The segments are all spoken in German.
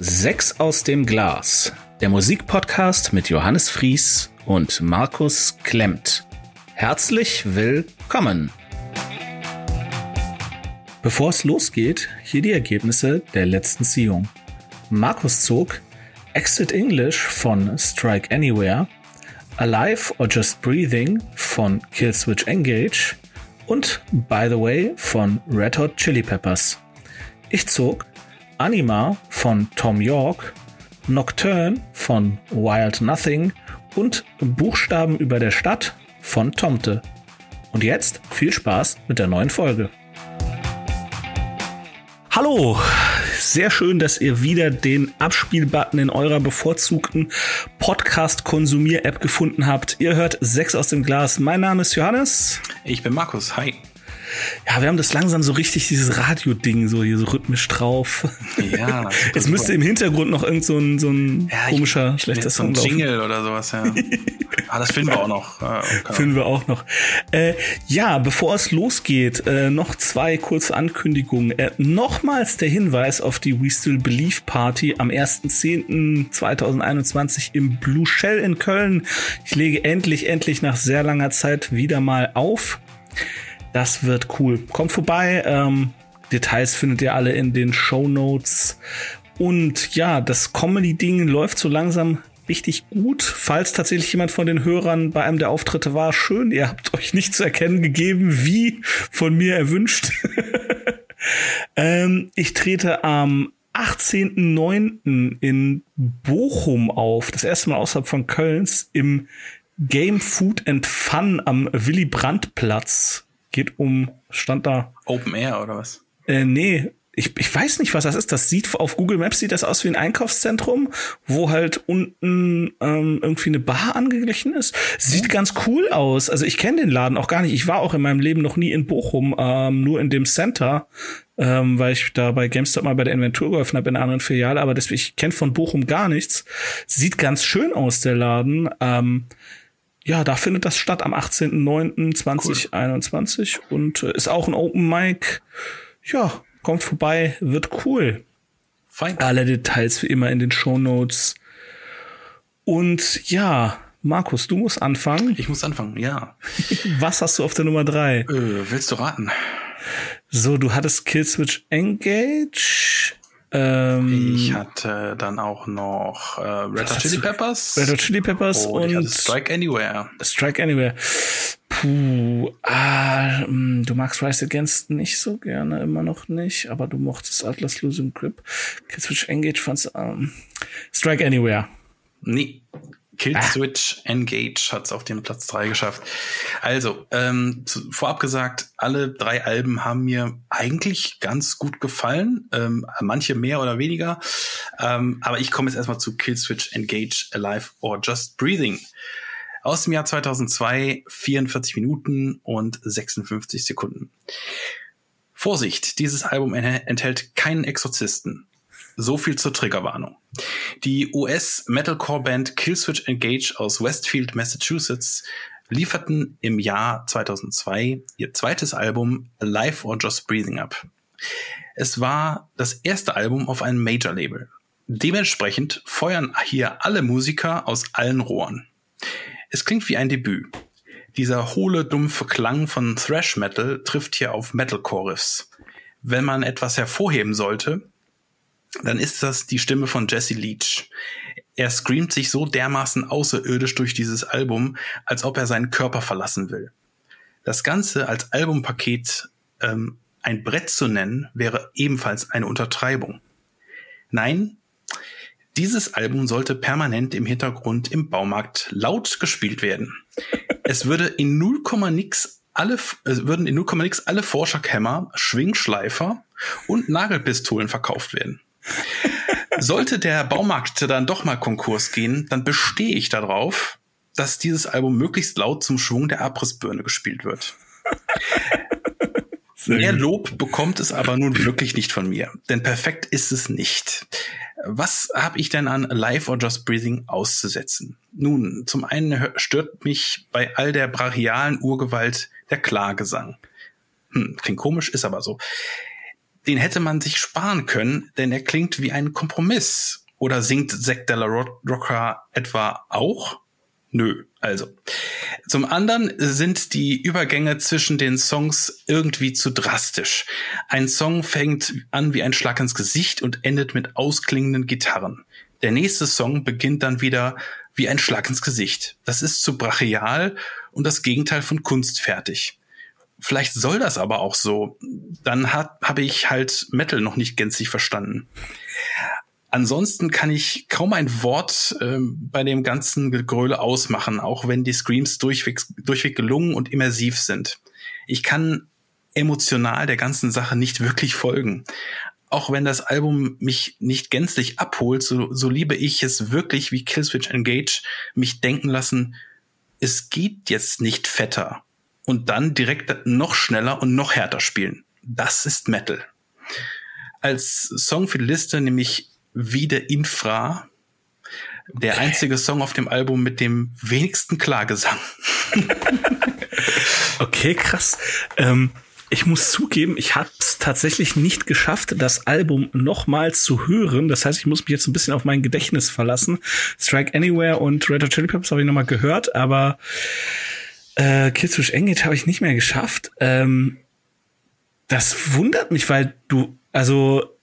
Sechs aus dem Glas, der Musikpodcast mit Johannes Fries und Markus Klemmt. Herzlich willkommen. Bevor es losgeht, hier die Ergebnisse der letzten Ziehung. Markus zog Exit English von Strike Anywhere, Alive or Just Breathing von Killswitch Engage und By the Way von Red Hot Chili Peppers. Ich zog Anima von Tom York, Nocturne von Wild Nothing und Buchstaben über der Stadt von Tomte. Und jetzt viel Spaß mit der neuen Folge. Hallo, sehr schön, dass ihr wieder den Abspielbutton in eurer bevorzugten Podcast-Konsumier-App gefunden habt. Ihr hört sechs aus dem Glas. Mein Name ist Johannes. Ich bin Markus. Hi ja, wir haben das langsam so richtig, dieses Radio-Ding, so hier so rhythmisch drauf. Ja. Es müsste im Hintergrund noch irgend so ein, so ein ja, komischer, ich, schlechter Song so ein Jingle oder sowas, ja. ah, das finden wir auch noch. Ah, okay. Finden wir auch noch. Äh, ja, bevor es losgeht, äh, noch zwei kurze Ankündigungen. Äh, nochmals der Hinweis auf die We Still Believe Party am 1.10.2021 im Blue Shell in Köln. Ich lege endlich, endlich nach sehr langer Zeit wieder mal auf. Das wird cool. Kommt vorbei. Ähm, Details findet ihr alle in den Show Notes. Und ja, das Comedy-Ding läuft so langsam richtig gut. Falls tatsächlich jemand von den Hörern bei einem der Auftritte war, schön. Ihr habt euch nicht zu erkennen gegeben, wie von mir erwünscht. ähm, ich trete am 18.09. in Bochum auf. Das erste Mal außerhalb von Kölns im Game Food and Fun am Willy Brandt Platz geht um, stand da. Open Air oder was? Äh, nee, ich, ich weiß nicht, was das ist. Das sieht auf Google Maps sieht das aus wie ein Einkaufszentrum, wo halt unten ähm, irgendwie eine Bar angeglichen ist. Sieht mhm. ganz cool aus. Also ich kenne den Laden auch gar nicht. Ich war auch in meinem Leben noch nie in Bochum, ähm, nur in dem Center, ähm, weil ich da bei GameStop mal bei der Inventur geholfen habe in einer anderen Filiale. Aber deswegen, ich kenne von Bochum gar nichts. Sieht ganz schön aus, der Laden. Ähm, ja, da findet das statt am 18.09.2021 cool. und äh, ist auch ein Open Mic. Ja, kommt vorbei, wird cool. Fein. Alle Details wie immer in den Show Notes. Und ja, Markus, du musst anfangen. Ich muss anfangen, ja. Was hast du auf der Nummer drei? Äh, willst du raten? So, du hattest Killswitch Engage. Ähm, ich hatte dann auch noch äh, Red Hot Chili Peppers. Red Hot Chili Peppers oh, und Strike Anywhere. Strike Anywhere. Puh, ah, hm, du magst Rise Against nicht so gerne, immer noch nicht, aber du mochtest Atlas Losing Grip. Killswitch Engage fandst ähm, Strike Anywhere. Nee, Killswitch ah. Engage hat es auf den Platz drei geschafft. Also, ähm, zu, vorab gesagt, alle drei Alben haben mir eigentlich ganz gut gefallen. Ähm, manche mehr oder weniger. Ähm, aber ich komme jetzt erstmal zu Killswitch Engage Alive or Just Breathing. Aus dem Jahr 2002, 44 Minuten und 56 Sekunden. Vorsicht, dieses Album enthält keinen Exorzisten. So viel zur Triggerwarnung. Die US-Metalcore-Band Killswitch Engage aus Westfield, Massachusetts lieferten im Jahr 2002 ihr zweites Album Life or Just Breathing Up. Es war das erste Album auf einem Major-Label. Dementsprechend feuern hier alle Musiker aus allen Rohren. Es klingt wie ein Debüt. Dieser hohle, dumpfe Klang von Thrash Metal trifft hier auf Metalcore-Riffs. Wenn man etwas hervorheben sollte, dann ist das die Stimme von Jesse Leach. Er screamt sich so dermaßen außerirdisch durch dieses Album, als ob er seinen Körper verlassen will. Das Ganze als Albumpaket ähm, ein Brett zu nennen, wäre ebenfalls eine Untertreibung. Nein, dieses Album sollte permanent im Hintergrund im Baumarkt laut gespielt werden. Es würde in 0, nix alle, es würden in 0, nix alle Forscherkämmer, Schwingschleifer und Nagelpistolen verkauft werden. Sollte der Baumarkt dann doch mal Konkurs gehen, dann bestehe ich darauf, dass dieses Album möglichst laut zum Schwung der Abrissbirne gespielt wird. Mehr Lob bekommt es aber nun wirklich nicht von mir, denn perfekt ist es nicht. Was habe ich denn an Live or Just Breathing auszusetzen? Nun, zum einen stört mich bei all der brachialen Urgewalt der Klagesang. Hm, klingt komisch, ist aber so. Den hätte man sich sparen können, denn er klingt wie ein Kompromiss. Oder singt Zack Della Rocca etwa auch? Nö, also. Zum anderen sind die Übergänge zwischen den Songs irgendwie zu drastisch. Ein Song fängt an wie ein Schlag ins Gesicht und endet mit ausklingenden Gitarren. Der nächste Song beginnt dann wieder wie ein Schlag ins Gesicht. Das ist zu brachial und das Gegenteil von kunstfertig. Vielleicht soll das aber auch so. Dann habe ich halt Metal noch nicht gänzlich verstanden. Ansonsten kann ich kaum ein Wort ähm, bei dem ganzen Gegröle ausmachen, auch wenn die Screams durchweg, durchweg gelungen und immersiv sind. Ich kann emotional der ganzen Sache nicht wirklich folgen. Auch wenn das Album mich nicht gänzlich abholt, so, so liebe ich es wirklich wie Killswitch Engage mich denken lassen, es geht jetzt nicht fetter und dann direkt noch schneller und noch härter spielen. Das ist Metal. Als Song für die Liste nehme ich wieder Infra, der einzige Song auf dem Album mit dem wenigsten Klagesang. okay, krass. Ähm, ich muss zugeben, ich habe es tatsächlich nicht geschafft, das Album nochmals zu hören. Das heißt, ich muss mich jetzt ein bisschen auf mein Gedächtnis verlassen. Strike Anywhere und Red Hot Chili Peppers habe ich nochmal gehört, aber äh, Killswitch Engage habe ich nicht mehr geschafft. Ähm, das wundert mich, weil du, also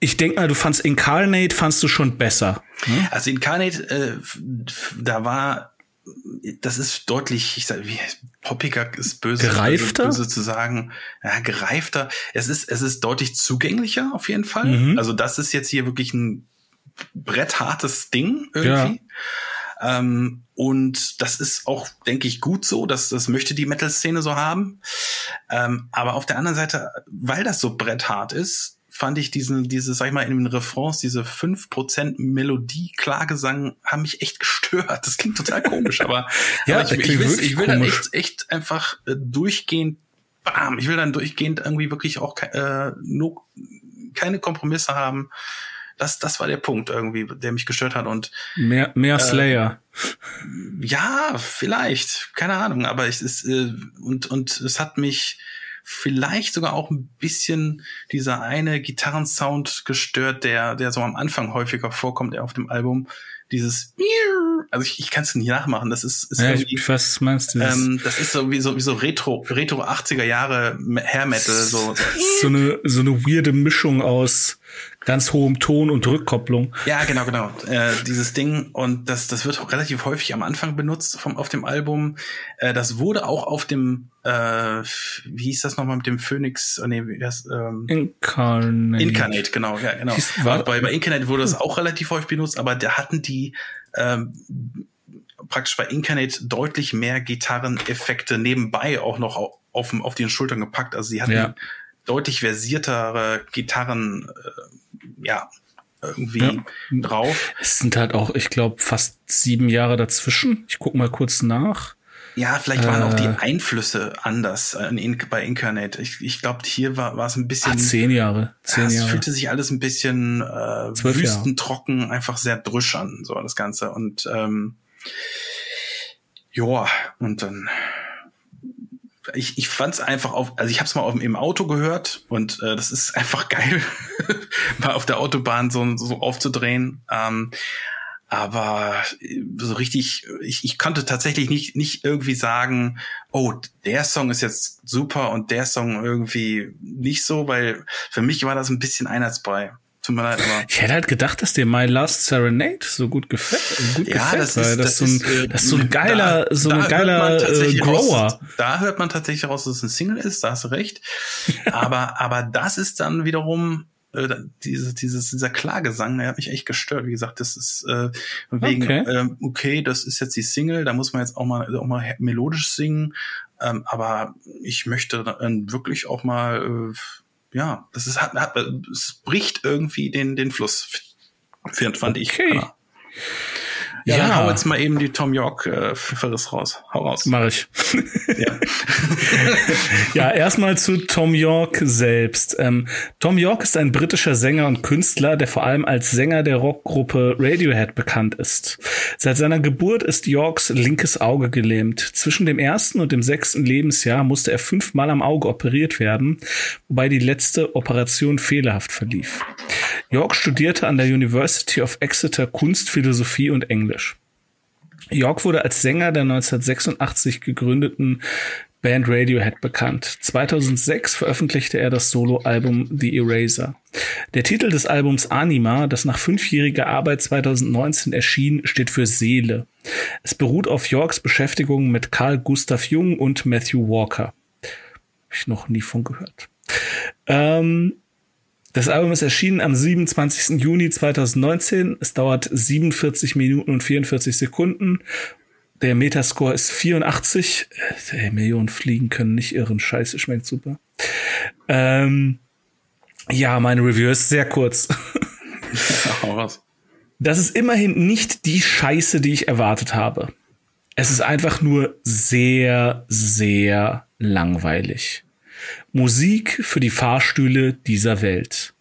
ich denke mal, du fandst Incarnate fandst du schon besser. Ne? Also Incarnate, äh, da war das ist deutlich, ich sag, wie poppiger ist böse, gereifter? böse zu sagen, ja, gereifter. Es ist, es ist deutlich zugänglicher auf jeden Fall. Mhm. Also das ist jetzt hier wirklich ein bretthartes Ding irgendwie. Ja. Ähm, und das ist auch, denke ich, gut so. Das, das möchte die Metal-Szene so haben. Ähm, aber auf der anderen Seite, weil das so bretthart ist, fand ich diesen, diese, sag ich mal, in den Refrains, diese 5% Melodie, Klagesang, haben mich echt gestört. Das klingt total komisch, aber, ja, aber ich, ich, will, ich will dann echt, echt einfach äh, durchgehend, bam, ich will dann durchgehend irgendwie wirklich auch äh, no, keine Kompromisse haben. Das, das war der Punkt irgendwie, der mich gestört hat und mehr, mehr äh, Slayer. Ja, vielleicht, keine Ahnung, aber es ist äh, und und es hat mich vielleicht sogar auch ein bisschen dieser eine Gitarrensound gestört, der, der so am Anfang häufiger vorkommt auf dem Album. Dieses also ich, ich kann es nicht nachmachen. Das ist, ist ja, ich, was meinst du? Ähm, das ist so wie so wie so Retro Retro 80er Jahre Hair Metal so so eine so eine weirde Mischung aus ganz hohem Ton und Rückkopplung. Ja, genau, genau. Äh, dieses Ding und das das wird auch relativ häufig am Anfang benutzt vom auf dem Album. Äh, das wurde auch auf dem äh, wie hieß das nochmal mit dem Phoenix? Oh, nee, wie heißt, ähm, Incarnate. Incarnate, genau, ja, genau. War, bei, bei Incarnate wurde das auch relativ häufig benutzt, aber da hatten die ähm, praktisch bei Incarnate deutlich mehr Gitarreneffekte nebenbei auch noch auf, auf, auf den Schultern gepackt. Also sie hatten ja. deutlich versiertere Gitarren, äh, ja, irgendwie ja. drauf. Es sind halt auch, ich glaube, fast sieben Jahre dazwischen. Ich guck mal kurz nach. Ja, vielleicht waren äh, auch die äh. Einflüsse anders äh, in, bei Incarnate. Ich, ich glaube, hier war, war es ein bisschen. Ah, zehn Jahre. Zehn ja, es Jahre. fühlte sich alles ein bisschen äh, wüstentrocken, einfach sehr drüsch an, so das Ganze. Und ähm, ja, und dann ich, ich fand es einfach auf, also ich habe es mal auf, im Auto gehört und äh, das ist einfach geil, mal auf der Autobahn so, so aufzudrehen. Ähm, aber äh, so richtig, ich, ich konnte tatsächlich nicht, nicht irgendwie sagen, oh, der Song ist jetzt super und der Song irgendwie nicht so, weil für mich war das ein bisschen Einheitsbrei. Tut mir leid, aber. Ich hätte halt gedacht, dass dir My Last Serenade so gut gefällt. Gut ja, gefällt, das ist, das, das, ist, so ein, das ist so ein geiler, da, so ein geiler äh, Grower. Raus, da hört man tatsächlich raus, dass es ein Single ist, da hast du recht. aber, aber das ist dann wiederum äh, diese, dieses, dieser Klagesang, der hat mich echt gestört. Wie gesagt, das ist äh, wegen, okay. Äh, okay, das ist jetzt die Single, da muss man jetzt auch mal, auch mal melodisch singen. Ähm, aber ich möchte dann wirklich auch mal, äh, ja, das ist, hat, hat, es bricht irgendwie den, den Fluss, fand okay. ich. Ja, ja. hau jetzt mal eben die Tom York äh, Verriss raus. Hau raus. Mach ich. Ja, ja erstmal zu Tom York selbst. Ähm, Tom York ist ein britischer Sänger und Künstler, der vor allem als Sänger der Rockgruppe Radiohead bekannt ist. Seit seiner Geburt ist Yorks linkes Auge gelähmt. Zwischen dem ersten und dem sechsten Lebensjahr musste er fünfmal am Auge operiert werden, wobei die letzte Operation fehlerhaft verlief. York studierte an der University of Exeter Kunst, Philosophie und Englisch. York wurde als Sänger der 1986 gegründeten Band Radiohead bekannt. 2006 veröffentlichte er das Soloalbum The Eraser. Der Titel des Albums Anima, das nach fünfjähriger Arbeit 2019 erschien, steht für Seele. Es beruht auf Yorks Beschäftigung mit Carl Gustav Jung und Matthew Walker. Hab ich noch nie von gehört. Ähm, das Album ist erschienen am 27. Juni 2019. Es dauert 47 Minuten und 44 Sekunden. Der Metascore ist 84. Ey, Millionen Fliegen können nicht irren. Scheiße, schmeckt super. Ähm, ja, meine Review ist sehr kurz. das ist immerhin nicht die Scheiße, die ich erwartet habe. Es ist einfach nur sehr, sehr langweilig. Musik für die Fahrstühle dieser Welt.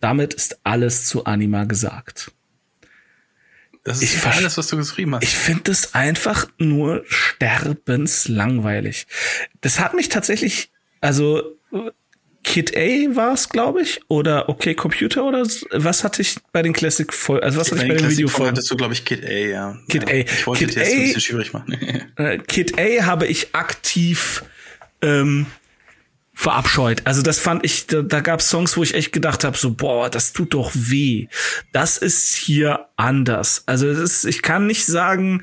Damit ist alles zu Anima gesagt. Das ist ich alles, was du geschrieben hast. Ich finde das einfach nur sterbenslangweilig. Das hat mich tatsächlich, also Kid A war es, glaube ich, oder Okay Computer oder was hatte ich bei den Classic voll, also was hatte ich bei, den Video voll? Hattest du, glaube ich, Kid A, ja. Kid A. Ich wollte Kid A, ein bisschen schwierig machen. Äh, Kid A habe ich aktiv ähm, verabscheut. Also das fand ich, da, da gab es Songs, wo ich echt gedacht habe, so boah, das tut doch weh. Das ist hier anders. Also es ist, ich kann nicht sagen,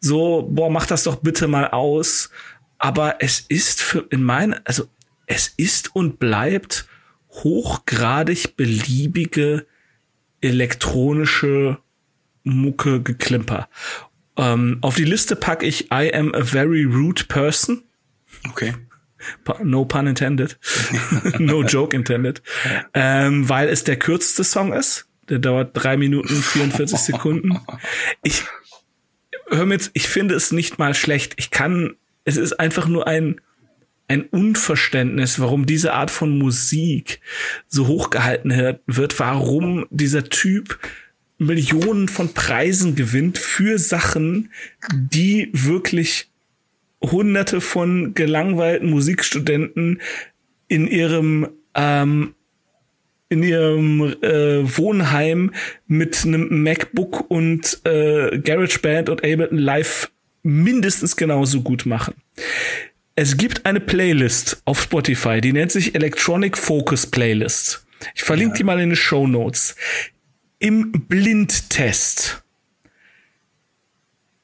so boah, mach das doch bitte mal aus. Aber es ist für in meinen, also es ist und bleibt hochgradig beliebige elektronische Mucke geklimper. Ähm, auf die Liste packe ich I am a very rude person. Okay. No pun intended. no joke intended. Ähm, weil es der kürzeste Song ist. Der dauert drei Minuten 44 Sekunden. Ich hör mir jetzt, ich finde es nicht mal schlecht. Ich kann, es ist einfach nur ein, ein Unverständnis, warum diese Art von Musik so hochgehalten wird, warum dieser Typ Millionen von Preisen gewinnt für Sachen, die wirklich hunderte von gelangweilten Musikstudenten in ihrem ähm, in ihrem äh, Wohnheim mit einem MacBook und äh, GarageBand und Ableton Live mindestens genauso gut machen. Es gibt eine Playlist auf Spotify, die nennt sich Electronic Focus Playlist. Ich verlinke ja. die mal in den Show Notes. Im Blindtest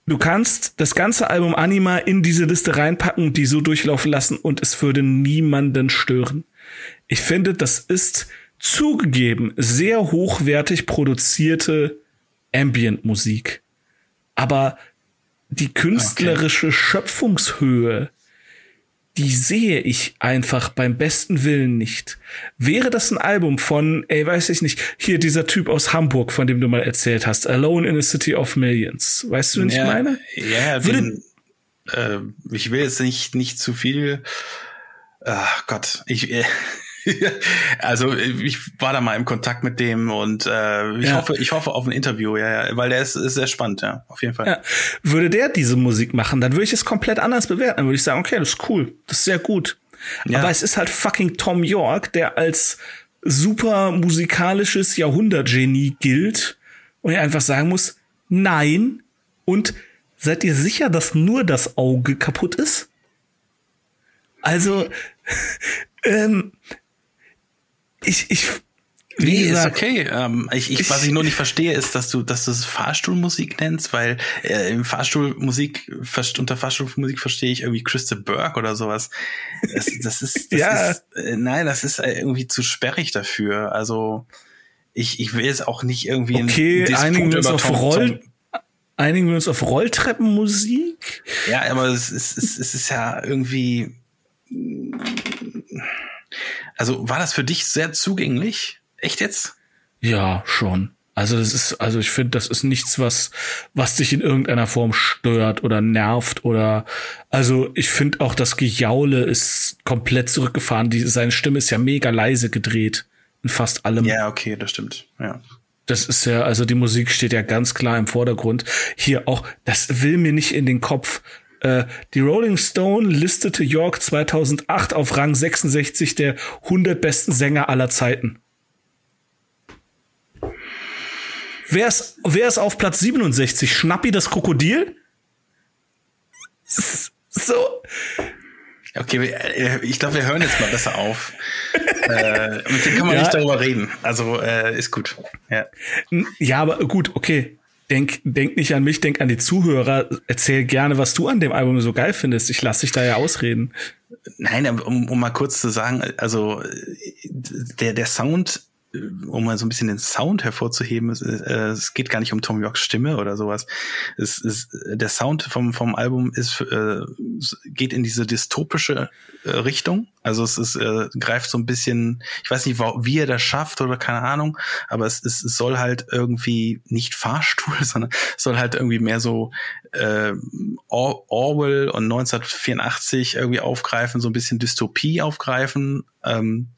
Du kannst das ganze Album Anima in diese Liste reinpacken, die so durchlaufen lassen und es würde niemanden stören. Ich finde, das ist zugegeben sehr hochwertig produzierte Ambient-Musik. Aber die künstlerische okay. Schöpfungshöhe die sehe ich einfach beim besten Willen nicht. Wäre das ein Album von, ey, weiß ich nicht, hier dieser Typ aus Hamburg, von dem du mal erzählt hast, Alone in a City of Millions. Weißt du, wen ja, ich meine? Ja, Würde, den, äh, ich will jetzt nicht, nicht zu viel, ach Gott, ich, äh, also ich war da mal im Kontakt mit dem und äh, ich ja. hoffe, ich hoffe auf ein Interview, ja, ja weil der ist, ist sehr spannend, ja, auf jeden Fall. Ja. Würde der diese Musik machen, dann würde ich es komplett anders bewerten. Dann würde ich sagen, okay, das ist cool, das ist sehr gut. Ja. Aber es ist halt fucking Tom York, der als super musikalisches Jahrhundertgenie gilt und er einfach sagen muss, nein. Und seid ihr sicher, dass nur das Auge kaputt ist? Also, ähm, ich, ich, wie nee, gesagt, ist okay. Ähm, ich, ich, was ich nur nicht verstehe, ist, dass du, dass du es Fahrstuhlmusik nennst, weil äh, im Fahrstuhlmusik unter Fahrstuhlmusik verstehe ich irgendwie Christa Burke oder sowas. Das, das ist, das ja. ist äh, nein, das ist äh, irgendwie zu sperrig dafür. Also ich, ich will jetzt auch nicht irgendwie okay, in einigen wir uns auf Roll, einigen wir uns auf Rolltreppenmusik. Ja, aber es ist, es, es ist ja irgendwie also war das für dich sehr zugänglich? Echt jetzt? Ja, schon. Also das ist, also ich finde, das ist nichts, was, was dich in irgendeiner Form stört oder nervt oder, also ich finde auch das Gejaule ist komplett zurückgefahren. Die, seine Stimme ist ja mega leise gedreht in fast allem. Ja, okay, das stimmt. Ja. Das ist ja, also die Musik steht ja ganz klar im Vordergrund. Hier auch, das will mir nicht in den Kopf. Äh, die Rolling Stone listete York 2008 auf Rang 66 der 100 besten Sänger aller Zeiten. Wer ist, wer ist auf Platz 67? Schnappi das Krokodil? So. Okay, äh, ich glaube, wir hören jetzt mal besser auf. äh, mit dem kann man ja. nicht darüber reden. Also äh, ist gut. Ja. ja, aber gut, okay. Denk, denk nicht an mich, denk an die Zuhörer. Erzähl gerne, was du an dem Album so geil findest. Ich lasse dich da ja ausreden. Nein, um, um mal kurz zu sagen, also der, der Sound um mal so ein bisschen den Sound hervorzuheben, es, äh, es geht gar nicht um Tom Yorks Stimme oder sowas. Es ist, der Sound vom, vom Album ist, äh, geht in diese dystopische äh, Richtung. Also es ist, äh, greift so ein bisschen, ich weiß nicht, wie er das schafft oder keine Ahnung, aber es, es, es soll halt irgendwie nicht Fahrstuhl, sondern es soll halt irgendwie mehr so äh, Or Orwell und 1984 irgendwie aufgreifen, so ein bisschen Dystopie aufgreifen. Ähm,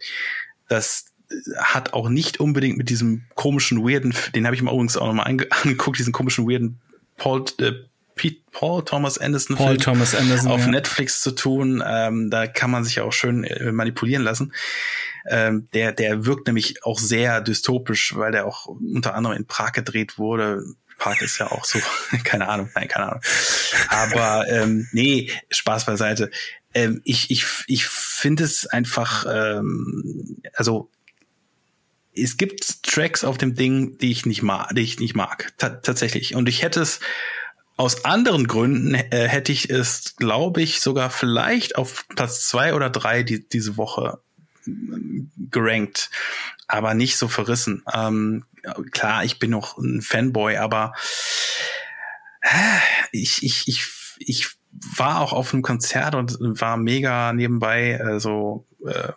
das hat auch nicht unbedingt mit diesem komischen, weirden, den habe ich mir übrigens auch nochmal angeguckt, diesen komischen, weirden Paul, äh, Pete, Paul Thomas Anderson Paul Film Thomas Anderson, auf ja. Netflix zu tun. Ähm, da kann man sich auch schön äh, manipulieren lassen. Ähm, der, der wirkt nämlich auch sehr dystopisch, weil der auch unter anderem in Prag gedreht wurde. Prag ist ja auch so, keine Ahnung, nein, keine Ahnung. Aber ähm, nee, Spaß beiseite. Ähm, ich ich, ich finde es einfach, ähm, also es gibt Tracks auf dem Ding, die ich nicht mag, die ich nicht mag, tatsächlich. Und ich hätte es aus anderen Gründen äh, hätte ich es, glaube ich, sogar vielleicht auf Platz zwei oder drei die, diese Woche äh, gerankt, aber nicht so verrissen. Ähm, klar, ich bin noch ein Fanboy, aber äh, ich, ich, ich, ich war auch auf einem Konzert und war mega nebenbei äh, so, äh,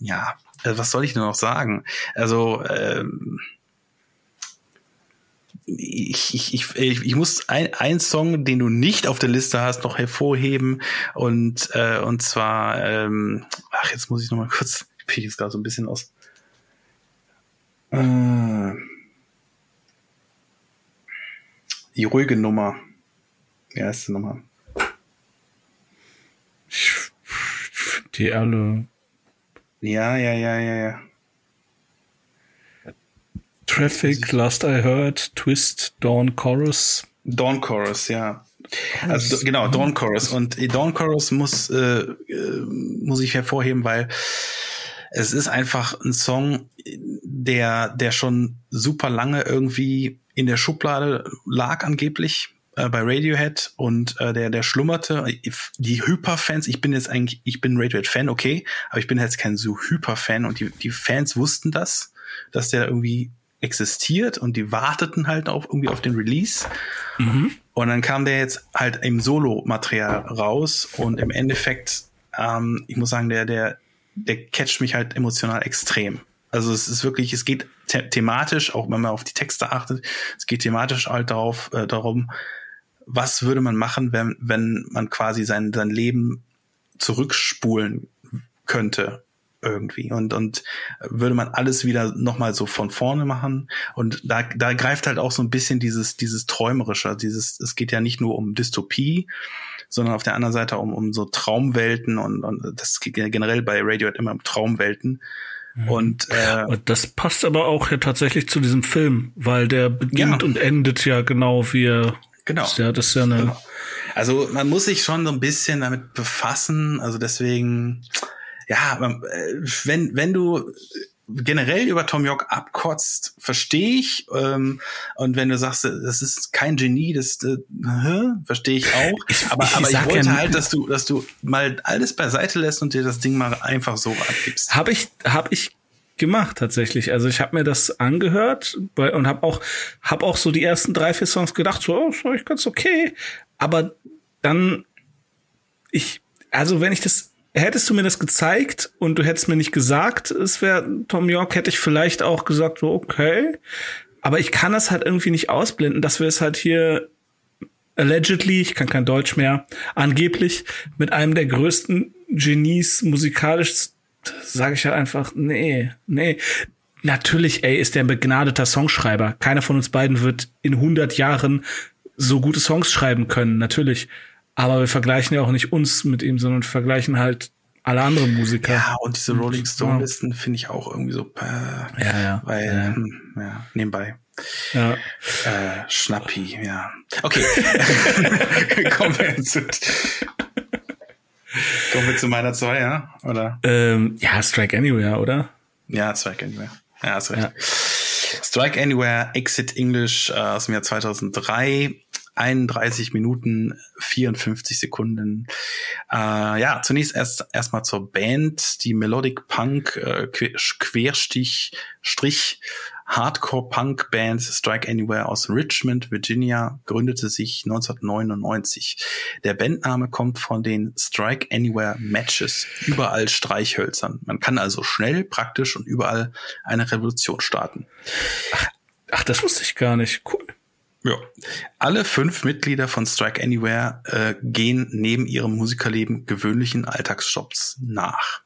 ja, äh, was soll ich denn noch sagen? Also ähm, ich, ich, ich, ich muss ein, ein Song, den du nicht auf der Liste hast, noch hervorheben und äh, und zwar ähm, ach jetzt muss ich noch mal kurz, ich bin jetzt gerade so ein bisschen aus. Äh, die ruhige Nummer. Die erste Nummer. Die alle ja, ja, ja, ja, ja. Traffic, Last I Heard, Twist, Dawn Chorus. Dawn Chorus, ja. Also genau, Dawn Chorus. Und Dawn Chorus muss, äh, äh, muss ich hervorheben, weil es ist einfach ein Song, der, der schon super lange irgendwie in der Schublade lag angeblich äh, bei Radiohead und äh, der, der schlummerte. Die Hyper-Fans, ich bin jetzt eigentlich, ich bin Radiohead-Fan, okay, aber ich bin jetzt kein so Hyper-Fan und die, die Fans wussten das, dass der irgendwie existiert und die warteten halt auf irgendwie auf den Release. Mhm. Und dann kam der jetzt halt im Solo-Material raus und im Endeffekt, ähm, ich muss sagen, der, der, der catcht mich halt emotional extrem. Also es ist wirklich, es geht the thematisch, auch wenn man auf die Texte achtet, es geht thematisch halt darauf, äh, darum, was würde man machen, wenn, wenn man quasi sein, sein Leben zurückspulen könnte irgendwie und und würde man alles wieder noch mal so von vorne machen und da da greift halt auch so ein bisschen dieses dieses träumerische dieses es geht ja nicht nur um Dystopie sondern auf der anderen Seite um um so Traumwelten und, und das geht generell bei Radiohead immer um Traumwelten mhm. und, äh, und das passt aber auch ja tatsächlich zu diesem Film weil der beginnt ja. und endet ja genau wie er Genau. Ja, das ist ja eine. Genau. Also man muss sich schon so ein bisschen damit befassen. Also deswegen, ja, äh, wenn wenn du generell über Tom York abkotzt, verstehe ich. Ähm, und wenn du sagst, das ist kein Genie, das äh, verstehe ich auch. Ich, aber ich, aber ich wollte ja, halt, dass du, dass du mal alles beiseite lässt und dir das Ding mal einfach so abgibst. Habe ich, habe ich gemacht tatsächlich. Also ich habe mir das angehört und habe auch hab auch so die ersten drei vier Songs gedacht, so oh, ich ganz okay, aber dann ich also wenn ich das hättest du mir das gezeigt und du hättest mir nicht gesagt, es wäre Tom York, hätte ich vielleicht auch gesagt so okay, aber ich kann das halt irgendwie nicht ausblenden, dass wir es halt hier allegedly, ich kann kein Deutsch mehr, angeblich mit einem der größten Genies musikalisch, sage ich halt einfach, nee, nee. Natürlich, ey, ist der ein begnadeter Songschreiber. Keiner von uns beiden wird in 100 Jahren so gute Songs schreiben können, natürlich. Aber wir vergleichen ja auch nicht uns mit ihm, sondern vergleichen halt alle anderen Musiker. Ja, und diese Rolling Stone Listen finde ich auch irgendwie so, äh, ja, ja, weil, ja. Hm, ja, nebenbei. Ja. Äh, Schnappi, ja. Okay. kommen wir zu, kommen wir zu meiner zwei, ja? Oder? Ähm, ja, Strike Anywhere, oder? Ja, Strike Anywhere. Ja, hast recht. Ja. Strike Anywhere, Exit English äh, aus dem Jahr 2003. 31 Minuten 54 Sekunden. Äh, ja, zunächst erst erstmal zur Band, die Melodic Punk äh, Querstich Strich Hardcore-Punk-Band Strike Anywhere aus Richmond, Virginia, gründete sich 1999. Der Bandname kommt von den Strike Anywhere Matches, überall Streichhölzern. Man kann also schnell, praktisch und überall eine Revolution starten. Ach, das wusste ich gar nicht. Cool. Ja. Alle fünf Mitglieder von Strike Anywhere äh, gehen neben ihrem Musikerleben gewöhnlichen Alltagsjobs nach.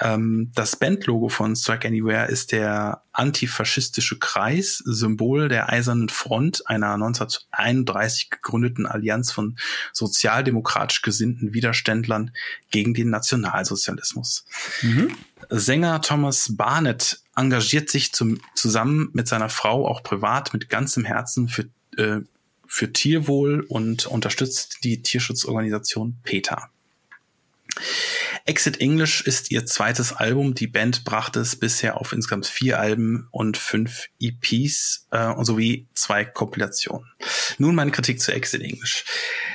Ähm, das Bandlogo von Strike Anywhere ist der antifaschistische Kreis, Symbol der Eisernen Front, einer 1931 gegründeten Allianz von sozialdemokratisch gesinnten Widerständlern gegen den Nationalsozialismus. Mhm. Sänger Thomas Barnett engagiert sich zum, zusammen mit seiner Frau auch privat mit ganzem Herzen für äh, für Tierwohl und unterstützt die Tierschutzorganisation PETA. Exit English ist ihr zweites Album. Die Band brachte es bisher auf insgesamt vier Alben und fünf EPs äh, sowie zwei Kompilationen. Nun meine Kritik zu Exit English.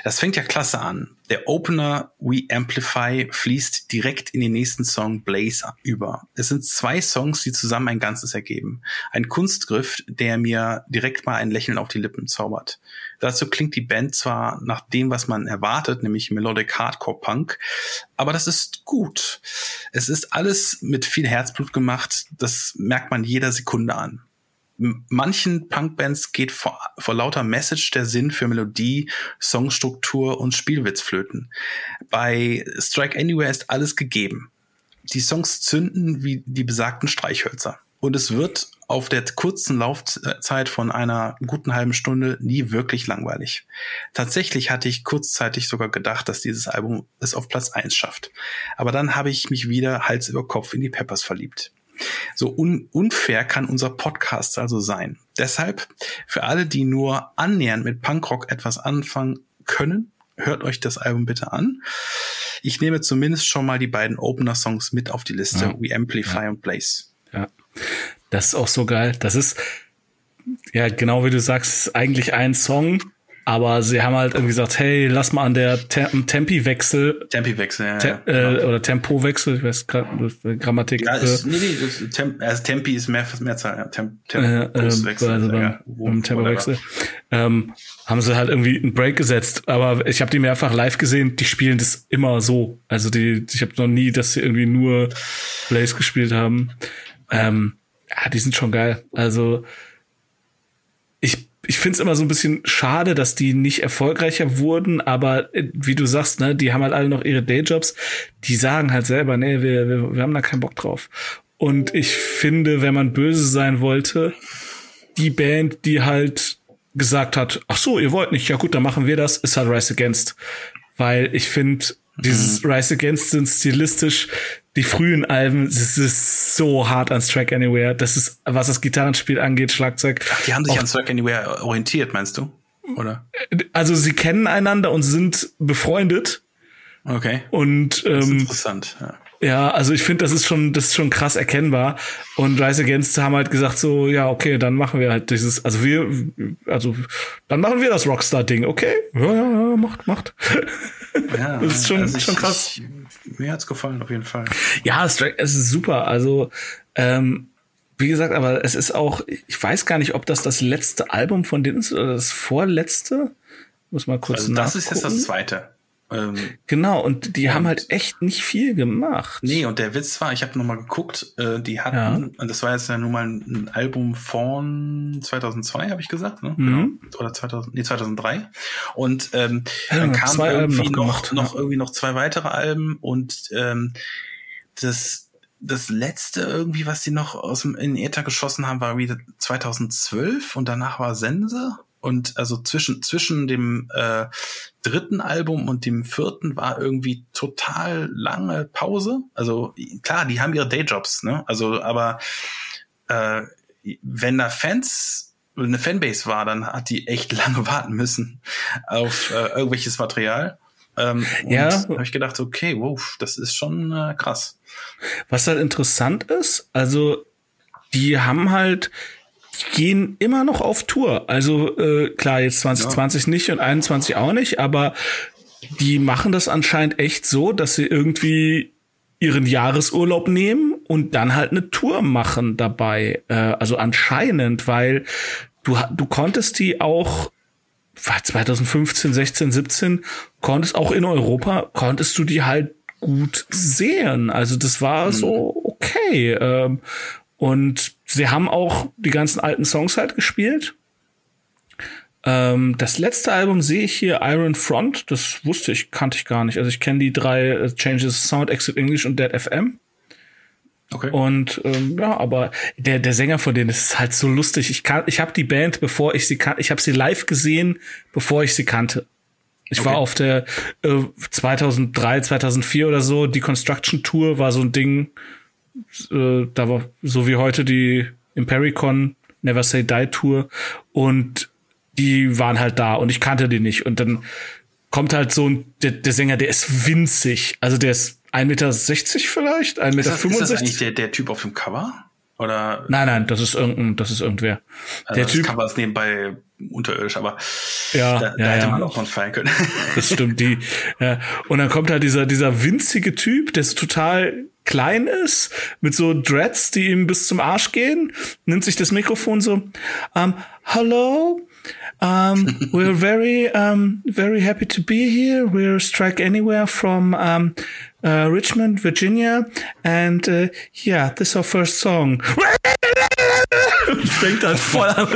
Das fängt ja klasse an. Der Opener We Amplify fließt direkt in den nächsten Song Blaze über. Es sind zwei Songs, die zusammen ein Ganzes ergeben. Ein Kunstgriff, der mir direkt mal ein Lächeln auf die Lippen zaubert. Dazu klingt die Band zwar nach dem, was man erwartet, nämlich Melodic Hardcore Punk, aber das ist gut. Es ist alles mit viel Herzblut gemacht, das merkt man jeder Sekunde an. Manchen Punkbands geht vor, vor lauter Message der Sinn für Melodie, Songstruktur und Spielwitz flöten. Bei Strike Anywhere ist alles gegeben. Die Songs zünden wie die besagten Streichhölzer. Und es wird auf der kurzen Laufzeit von einer guten halben Stunde nie wirklich langweilig. Tatsächlich hatte ich kurzzeitig sogar gedacht, dass dieses Album es auf Platz eins schafft. Aber dann habe ich mich wieder Hals über Kopf in die Peppers verliebt. So un unfair kann unser Podcast also sein. Deshalb, für alle, die nur annähernd mit Punkrock etwas anfangen können, hört euch das Album bitte an. Ich nehme zumindest schon mal die beiden Opener-Songs mit auf die Liste, ja. We Amplify ja. und Blaze. Ja. Das ist auch so geil. Das ist, ja, genau wie du sagst, eigentlich ein Song, aber sie haben halt irgendwie gesagt, hey, lass mal an der Tem Tempi-Wechsel. Tempi-Wechsel, ja. Te äh, oder Tempo-Wechsel, ich weiß gerade, Grammatik. Ja, ist, nee, nee, das, Temp also Tempi ist mehr, Mehrzahl, ja. Temp Tempo-Wechsel. Äh, also beim, ja, beim Tempo-Wechsel. Ähm, haben sie halt irgendwie einen Break gesetzt, aber ich habe die mehrfach live gesehen, die spielen das immer so. Also die, ich habe noch nie, dass sie irgendwie nur Blaze gespielt haben. Ähm, ja, die sind schon geil. Also ich, ich finde es immer so ein bisschen schade, dass die nicht erfolgreicher wurden, aber äh, wie du sagst, ne, die haben halt alle noch ihre Dayjobs. Die sagen halt selber, nee, wir, wir, wir haben da keinen Bock drauf. Und ich finde, wenn man böse sein wollte, die Band, die halt gesagt hat, ach so, ihr wollt nicht, ja gut, dann machen wir das, ist halt Rise Against. Weil ich finde, dieses mhm. Rise Against sind stilistisch die frühen Alben, das ist so hart an Strike Anywhere. Das ist, was das Gitarrenspiel angeht, Schlagzeug. Ach, die haben sich auch, an Strike Anywhere orientiert, meinst du? Oder? Also sie kennen einander und sind befreundet. Okay. Und ähm, das ist interessant. Ja. Ja, also ich finde, das ist schon, das ist schon krass erkennbar. Und Rise Against haben halt gesagt so, ja, okay, dann machen wir halt dieses, also wir, also dann machen wir das Rockstar-Ding, okay? Ja, ja, ja, macht, macht. Ja, das ist schon, also schon krass. Ich, mir hat's gefallen, auf jeden Fall. Ja, es ist super. Also, ähm, wie gesagt, aber es ist auch, ich weiß gar nicht, ob das das letzte Album von denen ist oder das vorletzte. Muss mal kurz Also das ist jetzt das zweite. Ähm, genau, und die und, haben halt echt nicht viel gemacht. Nee, und der Witz war, ich habe nochmal geguckt, äh, die hatten, ja. und das war jetzt ja nun mal ein Album von 2002, habe ich gesagt, ne? Mhm. Genau. Oder 2000, nee, 2003. Und ähm, ja, dann kamen irgendwie noch, noch, noch, irgendwie noch zwei weitere Alben und ähm, das das letzte irgendwie, was sie noch aus dem in Äther geschossen haben, war wieder 2012 und danach war Sense. Und also zwischen, zwischen dem äh, dritten Album und dem vierten war irgendwie total lange Pause. Also klar, die haben ihre Dayjobs, ne? Also, aber äh, wenn da Fans eine Fanbase war, dann hat die echt lange warten müssen auf äh, irgendwelches Material. Ähm, ja. habe ich gedacht, okay, wow, das ist schon äh, krass. Was halt interessant ist, also die haben halt gehen immer noch auf Tour. Also äh, klar, jetzt 2020 ja. nicht und 21 auch nicht, aber die machen das anscheinend echt so, dass sie irgendwie ihren Jahresurlaub nehmen und dann halt eine Tour machen dabei. Äh, also anscheinend, weil du du konntest die auch 2015, 16, 17 konntest auch in Europa konntest du die halt gut sehen. Also das war mhm. so okay. Ähm, und sie haben auch die ganzen alten Songs halt gespielt. Ähm, das letzte Album sehe ich hier, Iron Front. Das wusste ich, kannte ich gar nicht. Also ich kenne die drei äh, Changes Sound, Exit English und Dead FM. Okay. Und ähm, ja, aber der der Sänger von denen ist halt so lustig. Ich kann, ich habe die Band, bevor ich sie kannte, ich habe sie live gesehen, bevor ich sie kannte. Ich okay. war auf der äh, 2003, 2004 oder so. Die Construction Tour war so ein Ding äh, da war so wie heute die Impericon Never Say Die Tour und die waren halt da und ich kannte die nicht und dann kommt halt so ein, der, der Sänger, der ist winzig, also der ist 1,60 Meter vielleicht, 1,65 Meter. Ist das, ist das eigentlich der, der Typ auf dem Cover? Oder? Nein, nein, das ist irgendein, das ist irgendwer. Also der das Typ. Cover ist nebenbei unterirdisch, aber ja, da, da ja, hätte man auch von feiern können. Das stimmt, die. Ja. Und dann kommt halt dieser, dieser winzige Typ, der ist total klein ist, mit so Dreads, die ihm bis zum Arsch gehen, nimmt sich das Mikrofon so, um, hello, um, we're very, um, very happy to be here. We're Strike Anywhere from um, uh, Richmond, Virginia. And uh, yeah, this is our first song. Und fängt halt voll an.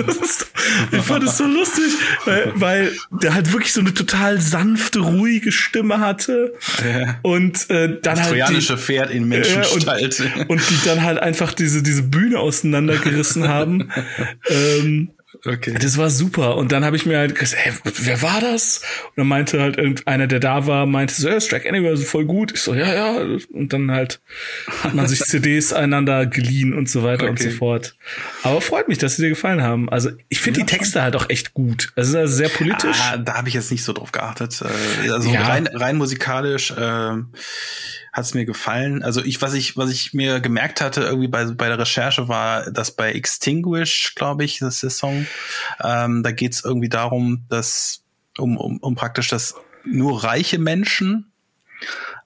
ich fand es so lustig, weil, weil der halt wirklich so eine total sanfte, ruhige Stimme hatte. Ja. Und äh, dann das halt. Trojanische die, Pferd in Menschengestalt. Äh, und, und, die dann halt einfach diese, diese Bühne auseinandergerissen haben. ähm, Okay. Das war super. Und dann habe ich mir halt gesagt, ey, wer war das? Und dann meinte halt irgendeiner, der da war, meinte so, ja, Strike Anywhere ist voll gut. Ich so, ja, ja. Und dann halt hat man sich CDs einander geliehen und so weiter okay. und so fort. Aber freut mich, dass sie dir gefallen haben. Also ich finde ja, die Texte halt auch echt gut. Also, also sehr politisch. Ah, da habe ich jetzt nicht so drauf geachtet. Äh, also ja. rein, rein musikalisch. Äh, hat es mir gefallen. Also ich, was ich, was ich mir gemerkt hatte, irgendwie bei, bei der Recherche, war, dass bei Extinguish, glaube ich, das ist der Song, ähm, da geht es irgendwie darum, dass, um, um, um praktisch, dass nur reiche Menschen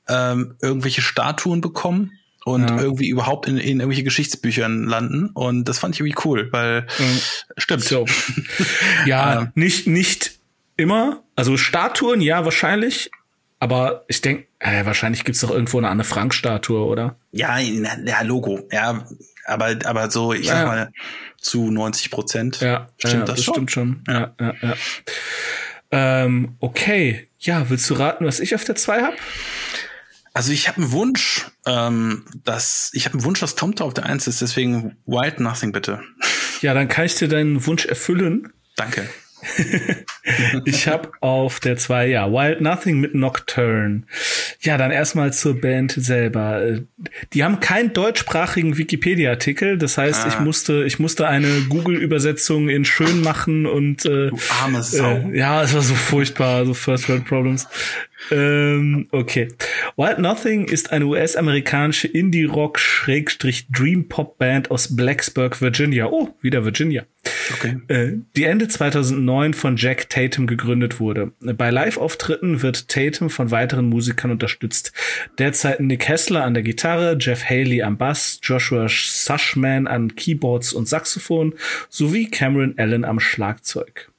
ähm, irgendwelche Statuen bekommen und ja. irgendwie überhaupt in, in irgendwelche Geschichtsbüchern landen. Und das fand ich irgendwie cool, weil mhm. stimmt. So. Ja, ähm. nicht, nicht immer. Also Statuen, ja, wahrscheinlich. Aber ich denke, äh, wahrscheinlich gibt's doch irgendwo eine Anne-Frank-Statue, oder? Ja, ja, Logo. Ja, aber, aber so, ich ja. sag mal, zu 90 Prozent. Ja, stimmt ja, das, das schon? stimmt schon. Ja, ja, ja. Ähm, okay. Ja, willst du raten, was ich auf der 2 habe? Also ich habe einen Wunsch, ähm, dass ich habe einen Wunsch, dass Tomte auf der 1 ist, deswegen Wild Nothing bitte. Ja, dann kann ich dir deinen Wunsch erfüllen. Danke. ich habe auf der zwei ja Wild Nothing mit Nocturne. Ja, dann erstmal zur Band selber. Die haben keinen deutschsprachigen Wikipedia-Artikel, das heißt, ah. ich musste ich musste eine Google-Übersetzung in schön machen und äh, du arme Sau. Äh, ja, es war so furchtbar, so First World Problems. Ähm, okay. Wild Nothing ist eine US-amerikanische Indie-Rock-Dream-Pop-Band aus Blacksburg, Virginia. Oh, wieder Virginia. Okay. Äh, die Ende 2009 von Jack Tatum gegründet wurde. Bei Live-Auftritten wird Tatum von weiteren Musikern unterstützt. Derzeit Nick Hessler an der Gitarre, Jeff Haley am Bass, Joshua Sushman an Keyboards und Saxophon sowie Cameron Allen am Schlagzeug.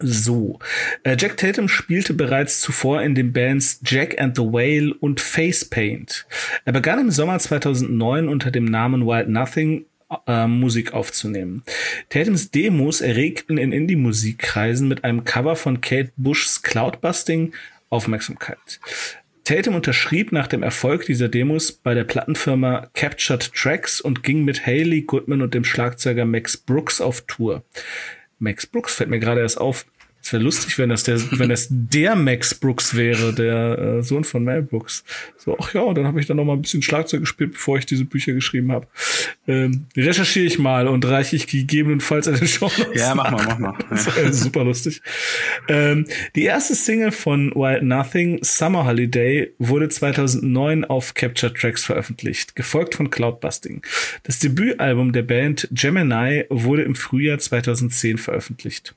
So, äh, Jack Tatum spielte bereits zuvor in den Bands Jack and the Whale und Face Paint. Er begann im Sommer 2009 unter dem Namen Wild Nothing äh, Musik aufzunehmen. Tatums Demos erregten in Indie-Musikkreisen mit einem Cover von Kate Bushs Cloudbusting Aufmerksamkeit. Tatum unterschrieb nach dem Erfolg dieser Demos bei der Plattenfirma Captured Tracks und ging mit Haley Goodman und dem Schlagzeuger Max Brooks auf Tour. Max Brooks fällt mir gerade erst auf. Es wäre lustig, wenn das der, wenn das der Max Brooks wäre, der äh, Sohn von Mel Brooks. So, ach ja, dann habe ich dann noch mal ein bisschen Schlagzeug gespielt, bevor ich diese Bücher geschrieben habe. Ähm, recherchiere ich mal und reiche ich gegebenenfalls eine Show. Ja, mach mal, mach mal. Ja. super lustig. Ähm, die erste Single von Wild Nothing, Summer Holiday, wurde 2009 auf Capture Tracks veröffentlicht, gefolgt von Cloudbusting. Das Debütalbum der Band Gemini wurde im Frühjahr 2010 veröffentlicht.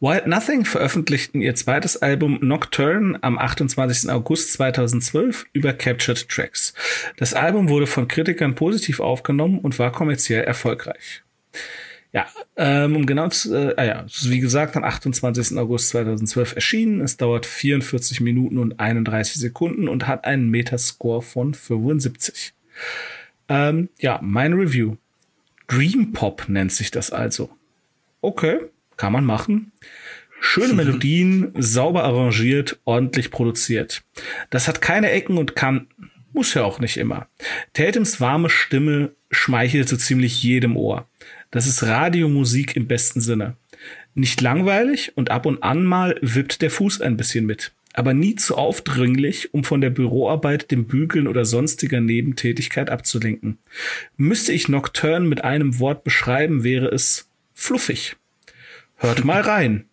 Wild Nothing veröffentlichten ihr zweites Album Nocturne am 28. August 2012 über Captured Tracks. Das Album wurde von Kritikern positiv aufgenommen und war kommerziell erfolgreich. Ja, ähm, um genau zu, äh, ah ja, wie gesagt, am 28. August 2012 erschienen. Es dauert 44 Minuten und 31 Sekunden und hat einen Metascore von 75. Ähm, ja, mein Review. Dream Pop nennt sich das also. Okay, kann man machen. Schöne Melodien, sauber arrangiert, ordentlich produziert. Das hat keine Ecken und Kanten. Muss ja auch nicht immer. Tatums warme Stimme schmeichelt so ziemlich jedem Ohr. Das ist Radiomusik im besten Sinne. Nicht langweilig und ab und an mal wippt der Fuß ein bisschen mit. Aber nie zu aufdringlich, um von der Büroarbeit, dem Bügeln oder sonstiger Nebentätigkeit abzulenken. Müsste ich Nocturne mit einem Wort beschreiben, wäre es fluffig. Hört mal rein.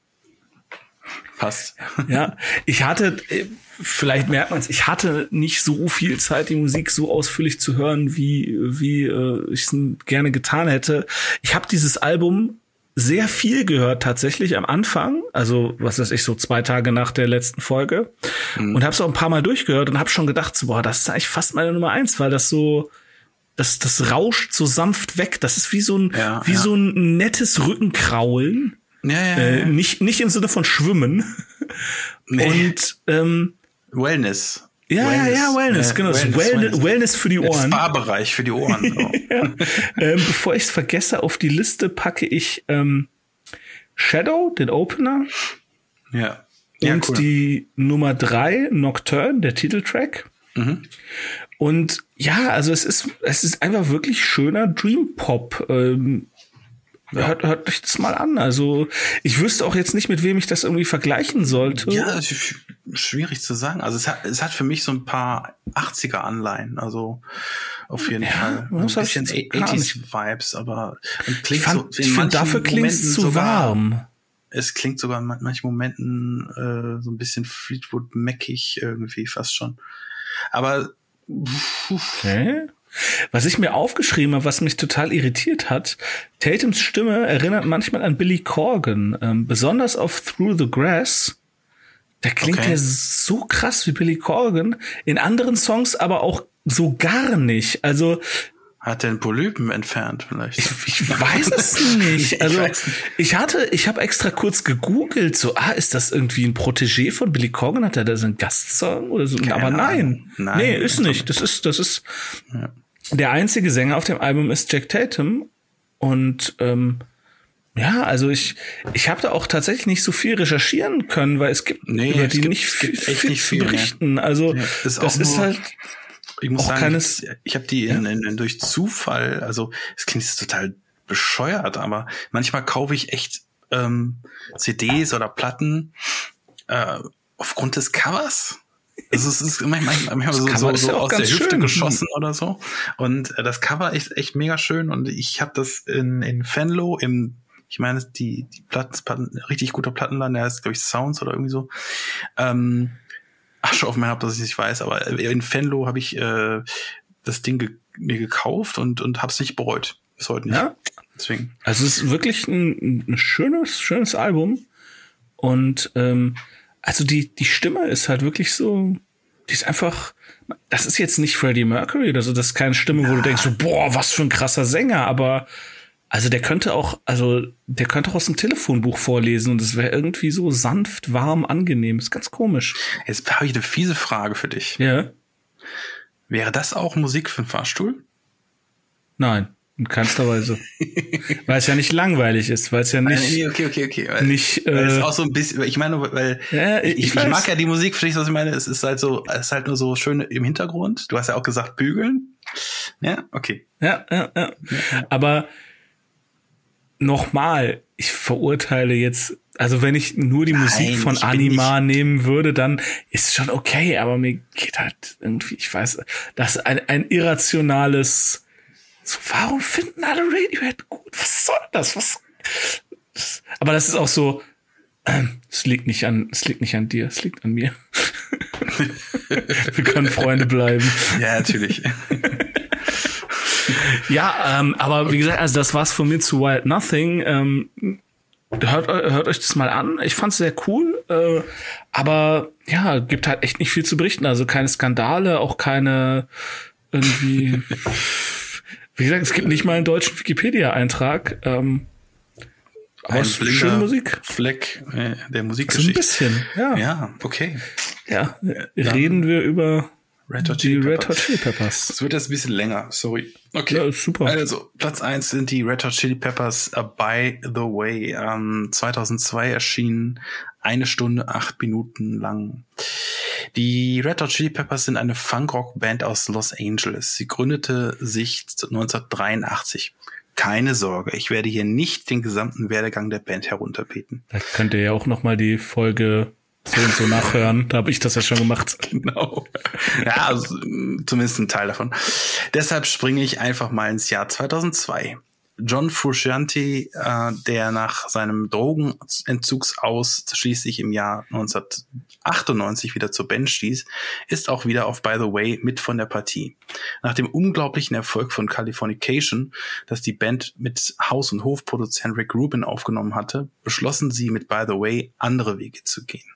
Passt. Ja, ich hatte, äh, vielleicht merkt man es, ich hatte nicht so viel Zeit, die Musik so ausführlich zu hören, wie, wie äh, ich es gerne getan hätte. Ich habe dieses Album sehr viel gehört tatsächlich am Anfang, also was weiß ich, so zwei Tage nach der letzten Folge mhm. und habe es auch ein paar Mal durchgehört und habe schon gedacht, so, boah, das ist eigentlich fast meine Nummer eins, weil das so, das, das rauscht so sanft weg. Das ist wie so ein, ja, wie ja. so ein nettes Rückenkraulen ja, ja, äh, ja. nicht, nicht im Sinne von Schwimmen. Nee. Und ähm, Wellness. Ja, Wellness. ja, ja, Wellness, äh, genau. Wellness, Wellness, Wellness, für die Ohren. Spa-Bereich für die Ohren. Oh. ja. ähm, bevor ich es vergesse, auf die Liste packe ich ähm, Shadow, den Opener. Ja. ja und cool. die Nummer drei, Nocturne, der Titeltrack. Mhm. Und ja, also es ist, es ist einfach wirklich schöner Dream Pop. Ähm, ja. Hört, hört euch das mal an. Also ich wüsste auch jetzt nicht, mit wem ich das irgendwie vergleichen sollte. Ja, schwierig zu sagen. Also es hat, es hat für mich so ein paar 80er Anleihen. Also auf jeden ja, Fall. Ein bisschen 80s Vibes, aber klingt ich fand, so, ich find, dafür klingt es zu warm. Es klingt sogar in manchen Momenten äh, so ein bisschen Fleetwood Mackig irgendwie fast schon. Aber okay. Was ich mir aufgeschrieben habe, was mich total irritiert hat, Tatums Stimme erinnert manchmal an Billy Corgan, ähm, besonders auf Through the Grass. Da klingt okay. er so krass wie Billy Corgan, in anderen Songs aber auch so gar nicht. Also hat den Polypen entfernt vielleicht? Ich, ich weiß es nicht. Also ich, ich hatte, ich habe extra kurz gegoogelt, so, ah, ist das irgendwie ein Protégé von Billy Corgan? Hat er da so einen Gastsong oder so? Keine Aber nein, nein, nee, ist nicht. Das ist, das ist. Ja der einzige Sänger auf dem Album ist Jack Tatum. Und ähm, ja, also ich, ich habe da auch tatsächlich nicht so viel recherchieren können, weil es gibt nee, über die gibt, nicht viel, viel zu berichten. Ja. Also ja, das, das ist, halt ich muss sagen, keines, ich habe die in, in, in, durch Zufall, also es klingt jetzt total bescheuert, aber manchmal kaufe ich echt ähm, CDs oder Platten äh, aufgrund des Covers. Also es ist manchmal, manchmal so, so, so aus der Hüfte schön. geschossen oder so. Und äh, das Cover ist echt mega schön. Und ich habe das in, in Fenlo im, ich meine, die, die Platten, Platten, richtig guter Plattenladen, der heißt, glaube ich, Sounds oder irgendwie so. Ähm, ach, schon auf mir ab, dass ich nicht weiß, aber in Fenlo habe ich äh, das Ding ge mir gekauft und, und habe es nicht bereut. Bis heute nicht. Ja? Deswegen. Also es ist wirklich ein, ein schönes, schönes Album. Und ähm, also die, die Stimme ist halt wirklich so, die ist einfach, das ist jetzt nicht Freddie Mercury oder so, das ist keine Stimme, wo du denkst so, boah, was für ein krasser Sänger, aber Also der könnte auch, also der könnte auch aus dem Telefonbuch vorlesen und es wäre irgendwie so sanft, warm, angenehm. Ist ganz komisch. Jetzt habe ich eine fiese Frage für dich. Ja. Wäre das auch Musik für einen Fahrstuhl? Nein. In keinster Weise. weil es ja nicht langweilig ist, weil es ja nicht. Nee, okay, okay, okay. Weil, nicht, weil es äh, auch so ein bisschen, ich meine, weil Ja, ich ich, ich mag ja die Musik, verstehst du, was ich meine? Es ist halt so, es ist halt nur so schön im Hintergrund. Du hast ja auch gesagt, bügeln. Ja, okay. Ja, ja, ja. Aber nochmal, ich verurteile jetzt, also wenn ich nur die Nein, Musik von Anima nehmen würde, dann ist schon okay, aber mir geht halt irgendwie, ich weiß, das ist ein, ein irrationales, so, warum finden alle Radiohead gut? Was soll das? Was? Aber das ist auch so, ähm, es liegt nicht an, es liegt nicht an dir, es liegt an mir. Wir können Freunde bleiben. Ja, natürlich. Ja, ähm, aber wie gesagt, also das war's von mir zu Wild Nothing. Ähm, hört, hört euch das mal an. Ich fand's sehr cool, äh, aber ja, gibt halt echt nicht viel zu berichten. Also keine Skandale, auch keine irgendwie. wie gesagt, es gibt nicht mal einen deutschen Wikipedia-Eintrag. Ähm, aber Ein schöne Musik. Fleck äh, der So ein Musikgeschichte. bisschen, ja. Ja, okay. ja. Reden wir über Red Hot die Chili Red Peppers. Hot Chili Peppers. Es wird jetzt ein bisschen länger, sorry. Okay. Ja, super. Also, Platz eins sind die Red Hot Chili Peppers uh, By the Way. Ähm, 2002 erschienen, eine Stunde, acht Minuten lang. Die Red Hot Chili Peppers sind eine Funkrock-Band aus Los Angeles. Sie gründete sich 1983. Keine Sorge, ich werde hier nicht den gesamten Werdegang der Band herunterbeten. Da könnt ihr ja auch noch mal die Folge so und so nachhören. Da habe ich das ja schon gemacht. Genau. Ja, also, zumindest ein Teil davon. Deshalb springe ich einfach mal ins Jahr 2002. John Frusciante, äh, der nach seinem Drogenentzugsaus schließlich im Jahr 1998 wieder zur Band stieß, ist auch wieder auf By the Way mit von der Partie. Nach dem unglaublichen Erfolg von Californication, das die Band mit Haus- und Hofproduzent Rick Rubin aufgenommen hatte, beschlossen sie mit By the Way andere Wege zu gehen.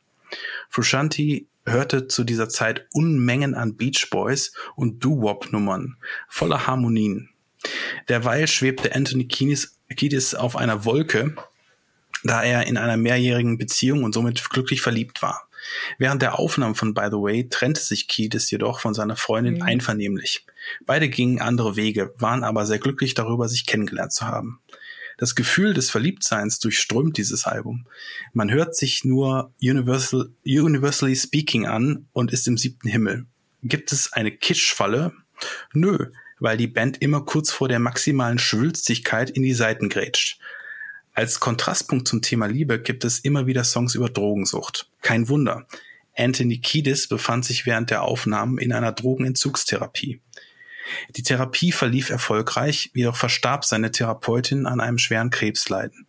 Frusciante hörte zu dieser Zeit Unmengen an Beach Boys und Doo-Wop-Nummern, voller Harmonien. Derweil schwebte Anthony Kiedis, Kiedis auf einer Wolke, da er in einer mehrjährigen Beziehung und somit glücklich verliebt war. Während der Aufnahmen von By the Way trennte sich Kiedis jedoch von seiner Freundin Mhm. einvernehmlich. Beide gingen andere Wege, waren aber sehr glücklich darüber, sich kennengelernt zu haben. Das Gefühl des Verliebtseins durchströmt dieses Album. Man hört sich nur Universal, Universally Speaking an und ist im siebten Himmel. Gibt es eine Kitschfalle? Nö, weil die Band immer kurz vor der maximalen Schwülstigkeit in die Seiten grätscht. Als Kontrastpunkt zum Thema Liebe gibt es immer wieder Songs über Drogensucht. Kein Wunder. Anthony Kiedis befand sich während der Aufnahmen in einer Drogenentzugstherapie. Die Therapie verlief erfolgreich, jedoch verstarb seine Therapeutin an einem schweren Krebsleiden.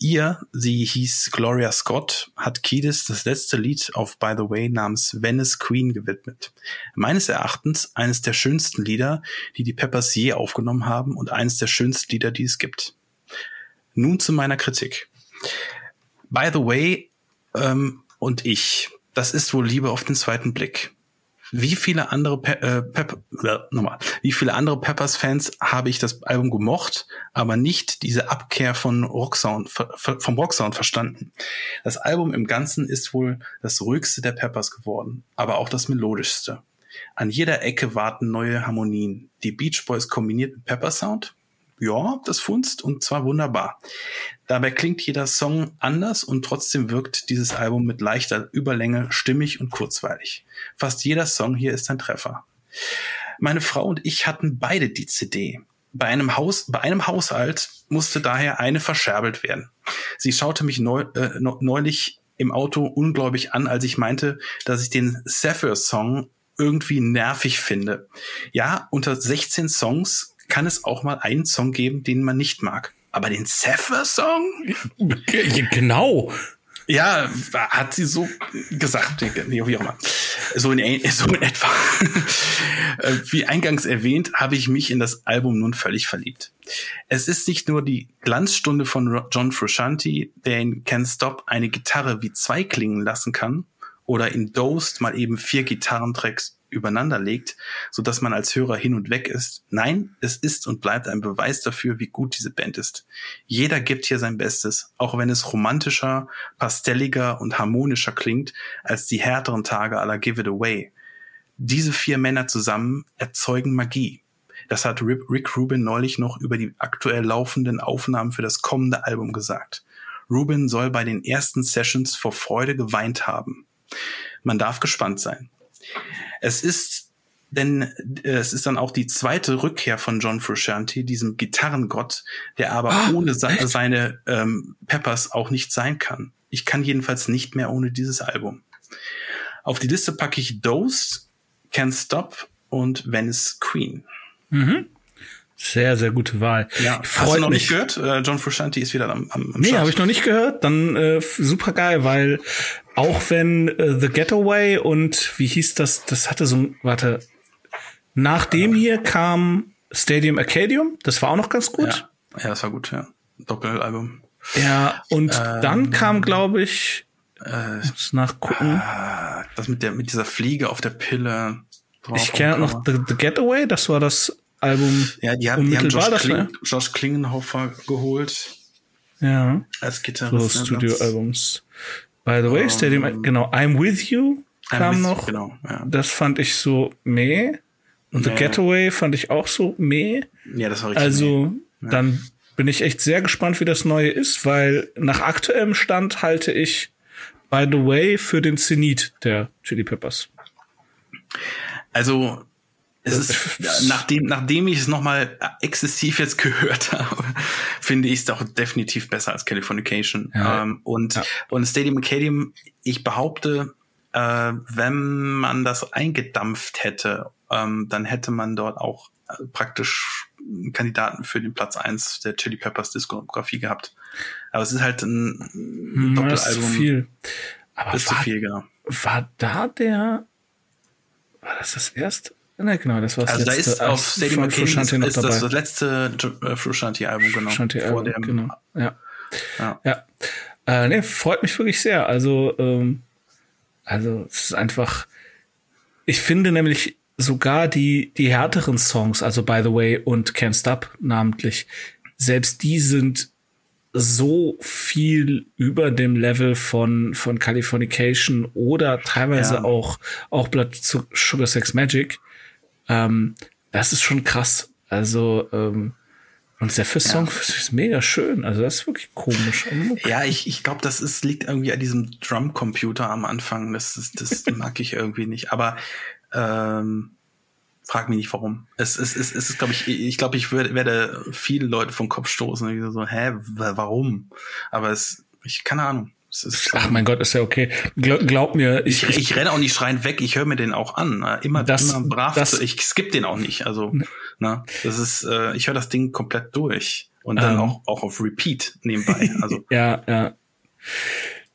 Ihr, sie hieß Gloria Scott, hat Kiedis das letzte Lied auf By the Way namens Venice Queen gewidmet. Meines Erachtens eines der schönsten Lieder, die die Peppers je aufgenommen haben und eines der schönsten Lieder, die es gibt. Nun zu meiner Kritik. By the Way ähm, und ich, das ist wohl Liebe auf den zweiten Blick. Wie viele andere Pe äh, Pep äh, nochmal, wie viele andere Peppers-Fans habe ich das Album gemocht, aber nicht diese Abkehr von Rocksound, vom Rocksound verstanden. Das Album im Ganzen ist wohl das ruhigste der Peppers geworden, aber auch das melodischste. An jeder Ecke warten neue Harmonien. Die Beach Boys kombiniert mit Pepper Sound? Ja, das funzt und zwar wunderbar. Dabei klingt jeder Song anders und trotzdem wirkt dieses Album mit leichter Überlänge stimmig und kurzweilig. Fast jeder Song hier ist ein Treffer. Meine Frau und ich hatten beide die CD. Bei einem Haus, bei einem Haushalt musste daher eine verscherbelt werden. Sie schaute mich neu, äh, neulich im Auto ungläubig an, als ich meinte, dass ich den Sapphire-Song irgendwie nervig finde. Ja, unter 16 Songs kann es auch mal einen Song geben, den man nicht mag. Aber den Sapphire-Song? Genau. Ja, hat sie so gesagt, nee, wie auch immer. So in, so in etwa. Wie eingangs erwähnt, habe ich mich in das Album nun völlig verliebt. Es ist nicht nur die Glanzstunde von John Frusciante, der in Can't Stop eine Gitarre wie zwei klingen lassen kann, oder in Dosed mal eben vier Gitarrentracks übereinander legt, so dass man als Hörer hin und weg ist. Nein, es ist und bleibt ein Beweis dafür, wie gut diese Band ist. Jeder gibt hier sein Bestes, auch wenn es romantischer, pastelliger und harmonischer klingt als die härteren Tage aller Give It Away. Diese vier Männer zusammen erzeugen Magie. Das hat Rick Rubin neulich noch über die aktuell laufenden Aufnahmen für das kommende Album gesagt. Rubin soll bei den ersten Sessions vor Freude geweint haben. Man darf gespannt sein. Es ist denn äh, es ist dann auch die zweite Rückkehr von John Frusciante, diesem Gitarrengott, der aber oh, ohne se seine ähm, Peppers auch nicht sein kann. Ich kann jedenfalls nicht mehr ohne dieses Album. Auf die Liste packe ich Dose, Can't Stop und Venice Queen. Mhm. Sehr, sehr gute Wahl. Ja, Freut hast du noch mich. nicht gehört? Äh, John Frusciante ist wieder am, am, am Nee, habe ich noch nicht gehört. Dann äh, super geil, weil auch wenn äh, The Getaway und wie hieß das, das hatte so ein, warte, nach dem hier kam Stadium Arcadium, das war auch noch ganz gut. Ja, ja das war gut, ja. Doppelalbum. Ja, und ähm, dann kam, glaube ich, äh, muss nachgucken. Äh, das mit der, mit dieser Fliege auf der Pille. Ich kenne noch The, The Getaway, das war das Album. Ja, die haben, die haben Josh, Kling, Josh Klingenhofer geholt. Ja. Als Gitarrist. So ne, Studioalbums. By the way, um, Stadium, genau, I'm With You kam with noch. genau, ja. Das fand ich so meh. Und nee. The Getaway fand ich auch so meh. Ja, das war richtig. Also, ja. dann bin ich echt sehr gespannt, wie das neue ist, weil nach aktuellem Stand halte ich By the Way für den Zenit der Chili Peppers. Also, es ist, nachdem, nachdem ich es nochmal exzessiv jetzt gehört habe, finde ich es doch definitiv besser als Californication. Ja. Ähm, und, ja. und Stadium Acadium, ich behaupte, äh, wenn man das eingedampft hätte, ähm, dann hätte man dort auch äh, praktisch Kandidaten für den Platz eins der Chili Peppers Diskografie gehabt. Aber es ist halt ein hm, Doppelalbum. Ist zu viel. Aber ist war, zu viel, genau. War da der, war das das erste? Ja, genau, das war das also letzte. Da ist auf Stadium Frusciante ist, ist das, das letzte äh, Frusciante-Album, genau. Frusciante-Album, genau. Ja. Ja. ja. Äh, nee, freut mich wirklich sehr. Also, ähm, also es ist einfach, ich finde nämlich sogar die, die härteren Songs, also By the Way und Can't Stop namentlich, selbst die sind so viel über dem Level von, von Californication oder teilweise ja. auch, auch Blood Sugar Sex Magic. Ähm, das ist schon krass. Also, ähm, und der First Song ja. ist mega schön. Also das ist wirklich komisch. Ja, ich, ich glaube, das ist, liegt irgendwie an diesem Drum-Computer am Anfang. Das, ist, das mag ich irgendwie nicht. Aber ähm, frag mich nicht warum. Es, es, es, es ist, glaube ich, ich glaube, ich würde, werde viele Leute vom Kopf stoßen und so, hä, warum? Aber es, ich, keine Ahnung. Ach mein Gott, ist ja okay. Glaub, glaub mir, ich, ich, ich renne auch nicht schreiend weg. Ich höre mir den auch an. Ne? Immer, das, immer brav. Das, ich skipp den auch nicht. Also, ne, ne das ist, äh, ich höre das Ding komplett durch und dann ähm, auch auch auf Repeat nebenbei. Also ja, ja.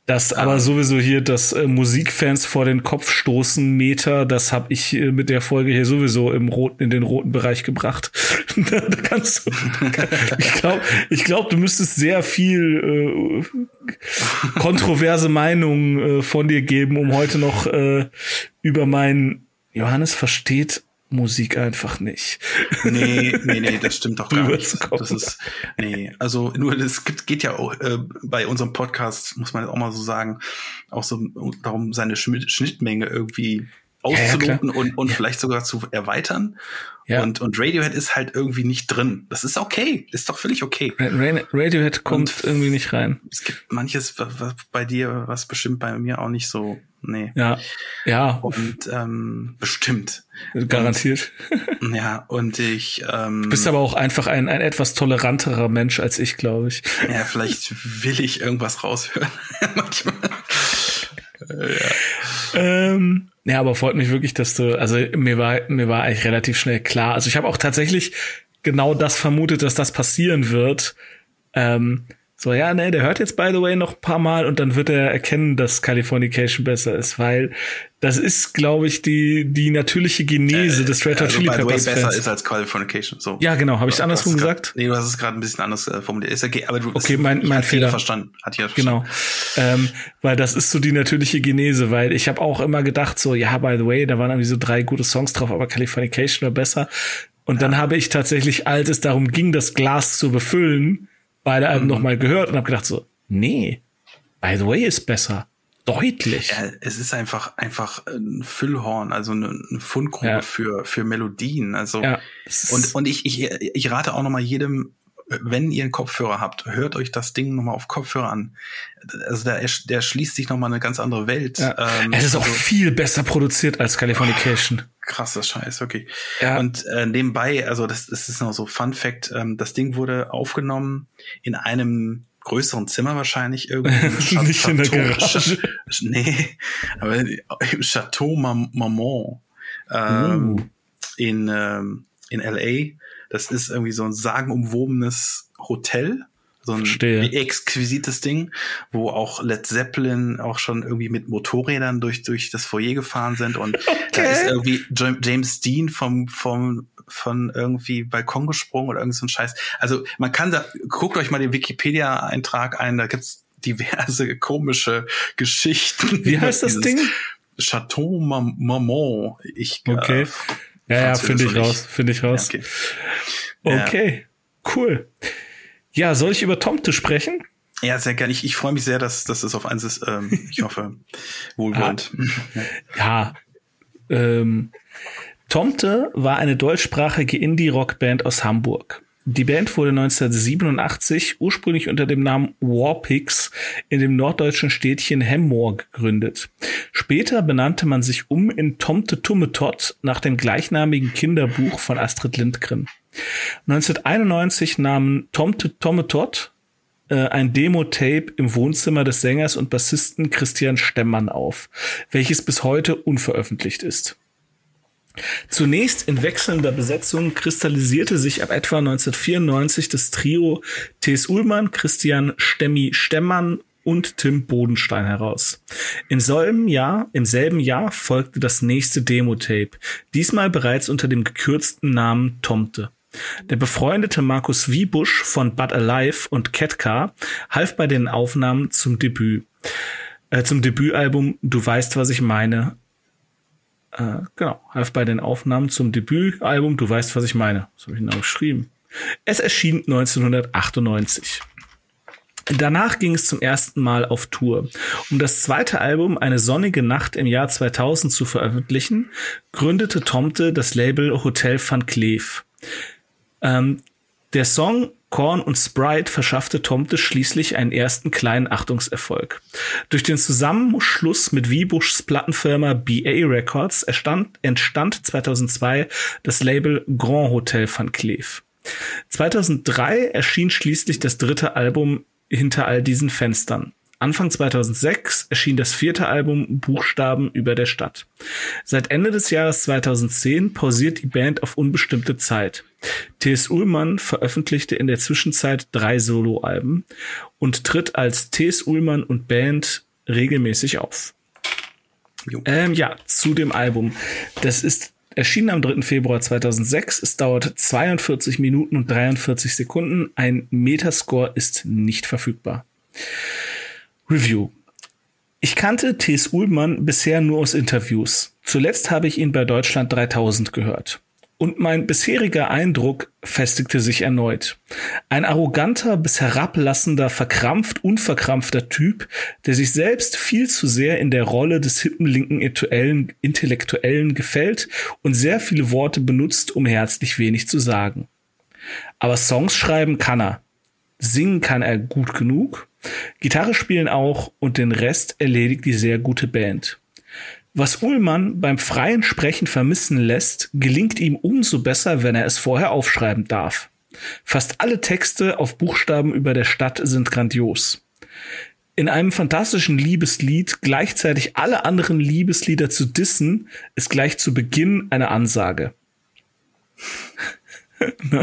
Das aber sowieso hier das äh, Musikfans vor den Kopf stoßen Meter, das habe ich äh, mit der Folge hier sowieso im roten in den roten Bereich gebracht. da, kannst du, ich glaube, ich glaube, du müsstest sehr viel äh, kontroverse Meinungen äh, von dir geben, um heute noch äh, über meinen Johannes versteht Musik einfach nicht. Nee, nee, nee, das stimmt doch gar nicht. Das ist, nee, also nur, es gibt, geht ja auch, äh, bei unserem Podcast, muss man auch mal so sagen, auch so darum, seine Schnittmenge irgendwie auszuloten ja, ja, und, und ja. vielleicht sogar zu erweitern. Ja. Und, und Radiohead ist halt irgendwie nicht drin. Das ist okay. Ist doch völlig okay. Radiohead kommt und irgendwie nicht rein. Es gibt manches bei dir, was bestimmt bei mir auch nicht so. Nee. Ja. Ja. Und ähm, bestimmt. Garantiert. Und, ja, und ich. Ähm, du bist aber auch einfach ein, ein etwas toleranterer Mensch als ich, glaube ich. Ja, vielleicht will ich irgendwas raushören. Manchmal. ja. Ähm, ja, aber freut mich wirklich, dass du, also mir war, mir war eigentlich relativ schnell klar. Also ich habe auch tatsächlich genau das vermutet, dass das passieren wird. Ähm, So, ja, ne, der hört jetzt by the way noch ein paar Mal und dann wird er erkennen, dass Californication besser ist, weil das ist, glaube ich, die, die natürliche Genese äh, des Red Hot also Chili Peppers. besser Fans. ist als Californication, so. Ja, genau. Habe ich andersrum grad, gesagt? Nee, du hast es gerade ein bisschen anders äh, formuliert. Ist okay, aber du okay, mein, mein Fehler. verstanden. Hat ja Genau. Ähm, weil das ist so die natürliche Genese, weil ich habe auch immer gedacht, so, ja, by the way, da waren irgendwie so drei gute Songs drauf, aber Californication war besser. Und ja. dann habe ich tatsächlich, als es darum ging, das Glas zu befüllen, beide Alben mhm. nochmal gehört und habe gedacht so, nee, by the way ist besser. Deutlich. Ja, es ist einfach, einfach ein Füllhorn, also eine, eine Fundgrube ja. für, für Melodien. Also, ja, und, und ich, ich, ich rate auch nochmal jedem, wenn ihr einen Kopfhörer habt, hört euch das Ding nochmal auf Kopfhörer an. Also der, der schließt sich nochmal eine ganz andere Welt. Ja. Ähm, es ist auch also, viel besser produziert als Californication. Krasser Scheiß, okay. Ja. Und äh, nebenbei, also das, das ist noch so Fun Fact, ähm, das Ding wurde aufgenommen in einem größeren Zimmer wahrscheinlich irgendwie. Nicht Chateau, in der Garage. nee, aber im Chateau Marmont ähm, uh. in, ähm, in L.A., das ist irgendwie so ein sagenumwobenes Hotel. So ein Verstehe. exquisites Ding, wo auch Led Zeppelin auch schon irgendwie mit Motorrädern durch, durch das Foyer gefahren sind und okay. da ist irgendwie James Dean vom, vom, von irgendwie Balkon gesprungen oder irgend so ein Scheiß. Also man kann da, guckt euch mal den Wikipedia-Eintrag ein, da gibt's diverse komische Geschichten. Wie heißt das Ding? Chateau Marmont. Ich, okay. Äh, ja, ja, finde ich raus, finde ich raus. Ja, okay, okay. Ja. cool. Ja, soll ich über Tomte sprechen? Ja, sehr gerne. Ich, ich freue mich sehr, dass, dass das auf eins ist. Ähm, ich hoffe, wohlwollend. Ah, ja, ähm, Tomte war eine deutschsprachige Indie-Rock-Band aus Hamburg. Die Band wurde 1987 ursprünglich unter dem Namen Warpix in dem norddeutschen Städtchen Hemmoor gegründet. Später benannte man sich um in Tomte Tummetott nach dem gleichnamigen Kinderbuch von Astrid Lindgren. 1991 nahmen Tomte Tommetott äh, ein Demo-Tape im Wohnzimmer des Sängers und Bassisten Christian Stemmann auf, welches bis heute unveröffentlicht ist. Zunächst in wechselnder Besetzung kristallisierte sich ab etwa 1994 das Trio T.S. Ullmann, Christian Stemmi Stemmann und Tim Bodenstein heraus. Im selben Jahr, im selben Jahr folgte das nächste Demo-Tape, diesmal bereits unter dem gekürzten Namen Tomte. Der befreundete Markus Wiebusch von But Alive und Ketka half bei den Aufnahmen zum Debüt, äh, zum Debütalbum Du weißt, was ich meine, äh, genau, half bei den Aufnahmen zum Debütalbum Du weißt, was ich meine. Das habe ich genau geschrieben. Es erschien 1998. Danach ging es zum ersten Mal auf Tour. Um das zweite Album Eine sonnige Nacht im Jahr 2000 zu veröffentlichen, gründete Tomte das Label Hotel van Cleef. Ähm, der Song Korn und Sprite verschaffte Tomte schließlich einen ersten kleinen Achtungserfolg. Durch den Zusammenschluss mit Wiebuschs Plattenfirma BA Records entstand, entstand 2002 das Label Grand Hotel van Cleef. 2003 erschien schließlich das dritte Album hinter all diesen Fenstern. Anfang 2006 erschien das vierte Album Buchstaben über der Stadt. Seit Ende des Jahres 2010 pausiert die Band auf unbestimmte Zeit. T.S. Ullmann veröffentlichte in der Zwischenzeit drei Soloalben und tritt als T.S. Ullmann und Band regelmäßig auf. Ähm, ja, zu dem Album. Das ist erschienen am 3. Februar 2006. Es dauert 42 Minuten und 43 Sekunden. Ein Metascore ist nicht verfügbar. Review. Ich kannte T.S. Ullmann bisher nur aus Interviews. Zuletzt habe ich ihn bei Deutschland 3000 gehört. Und mein bisheriger Eindruck festigte sich erneut. Ein arroganter bis herablassender, verkrampft, unverkrampfter Typ, der sich selbst viel zu sehr in der Rolle des hippen linken Intellektuellen gefällt und sehr viele Worte benutzt, um herzlich wenig zu sagen. Aber Songs schreiben kann er. Singen kann er gut genug. Gitarre spielen auch und den Rest erledigt die sehr gute Band. Was Ullmann beim freien Sprechen vermissen lässt, gelingt ihm umso besser, wenn er es vorher aufschreiben darf. Fast alle Texte auf Buchstaben über der Stadt sind grandios. In einem fantastischen Liebeslied gleichzeitig alle anderen Liebeslieder zu dissen, ist gleich zu Beginn eine Ansage.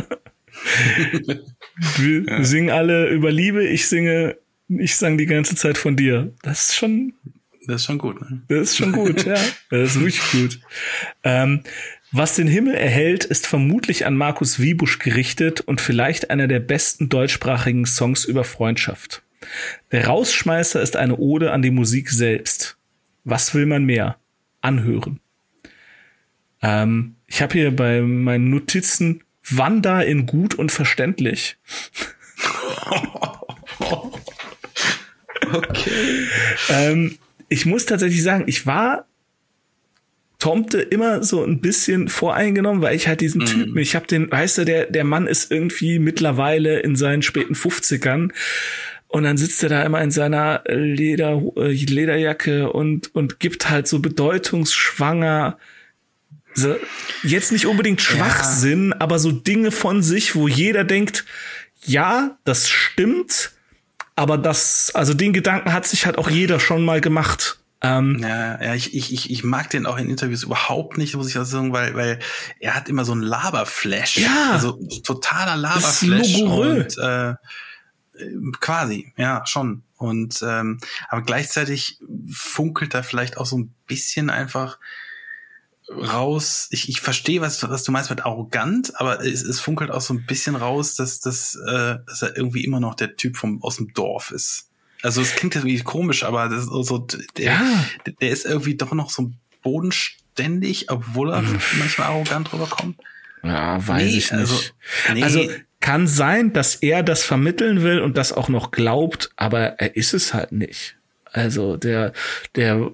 Wir ja. singen alle über Liebe, ich singe, ich sang die ganze Zeit von dir. Das ist schon. Das ist schon gut, ne? Das ist schon gut, ja. Das ist wirklich gut. Ähm, was den Himmel erhält, ist vermutlich an Markus Wiebusch gerichtet und vielleicht einer der besten deutschsprachigen Songs über Freundschaft. Der Rausschmeißer ist eine Ode an die Musik selbst. Was will man mehr? Anhören. Ähm, ich habe hier bei meinen Notizen Wanda in gut und verständlich. okay. ähm, ich muss tatsächlich sagen, ich war Tomte immer so ein bisschen voreingenommen, weil ich halt diesen mm. Typen, ich habe den, weißt du, der, der Mann ist irgendwie mittlerweile in seinen späten 50ern und dann sitzt er da immer in seiner Leder, äh, Lederjacke und, und gibt halt so bedeutungsschwanger so, jetzt nicht unbedingt Schwachsinn, ja. aber so Dinge von sich, wo jeder denkt, ja, das stimmt, aber das, also den Gedanken hat sich halt auch jeder schon mal gemacht. Ähm, ja, ja, ich, ich, ich mag den auch in Interviews überhaupt nicht, muss ich auch sagen, weil, weil er hat immer so einen Laberflash. Ja. Also totaler Laberflash. Und, äh, quasi, ja, schon. Und ähm, aber gleichzeitig funkelt da vielleicht auch so ein bisschen einfach raus. Ich, ich verstehe, was, was du meinst mit arrogant, aber es, es funkelt auch so ein bisschen raus, dass, dass, äh, dass er irgendwie immer noch der Typ vom aus dem Dorf ist. Also es klingt irgendwie komisch, aber das ist so, der, ja. der ist irgendwie doch noch so bodenständig, obwohl er mhm. manchmal arrogant rüberkommt. Ja, weiß nee, ich nicht. Also, nee. also kann sein, dass er das vermitteln will und das auch noch glaubt, aber er ist es halt nicht. Also der, der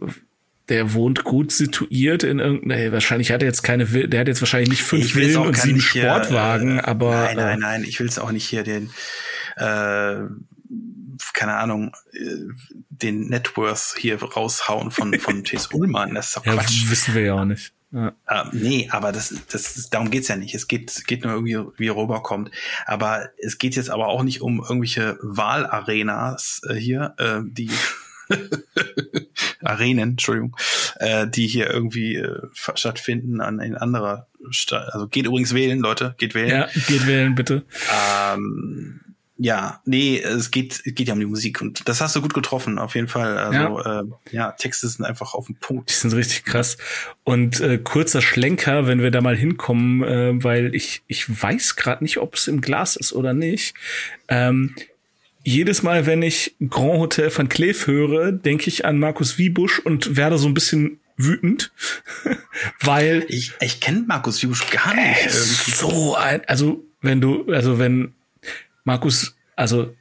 der wohnt gut situiert in irgendeiner, wahrscheinlich hat er jetzt keine, der hat jetzt wahrscheinlich nicht fünf Villen und sieben Sportwagen, äh, aber. Nein, nein, äh, nein, ich will es auch nicht hier den, äh, keine Ahnung, äh, den Networth hier raushauen von, von T.S. Ullmann. Das ist doch Quatsch. Ja, wissen wir ja auch nicht. Ja. Äh, nee, aber das, das, darum geht's ja nicht. Es geht, geht nur irgendwie, wie er rüberkommt. Aber es geht jetzt aber auch nicht um irgendwelche Wahlarenas äh, hier, äh, die Arenen, Entschuldigung, äh, die hier irgendwie äh, stattfinden an in anderer Stadt. Also geht übrigens wählen, Leute, geht wählen. Ja, geht wählen, bitte. Ähm, ja, nee, es geht, geht ja um die Musik und das hast du gut getroffen, auf jeden Fall. Also ja, äh, ja Texte sind einfach auf dem Punkt. Die sind richtig krass. Und äh, kurzer Schlenker, wenn wir da mal hinkommen, äh, weil ich, ich weiß gerade nicht, ob es im Glas ist oder nicht. Ähm, jedes Mal, wenn ich Grand Hotel van Cleef höre, denke ich an Markus Wiebusch und werde so ein bisschen wütend, weil ich ich kenne Markus Wiebusch gar nicht. So ein, also wenn du, also wenn Markus, also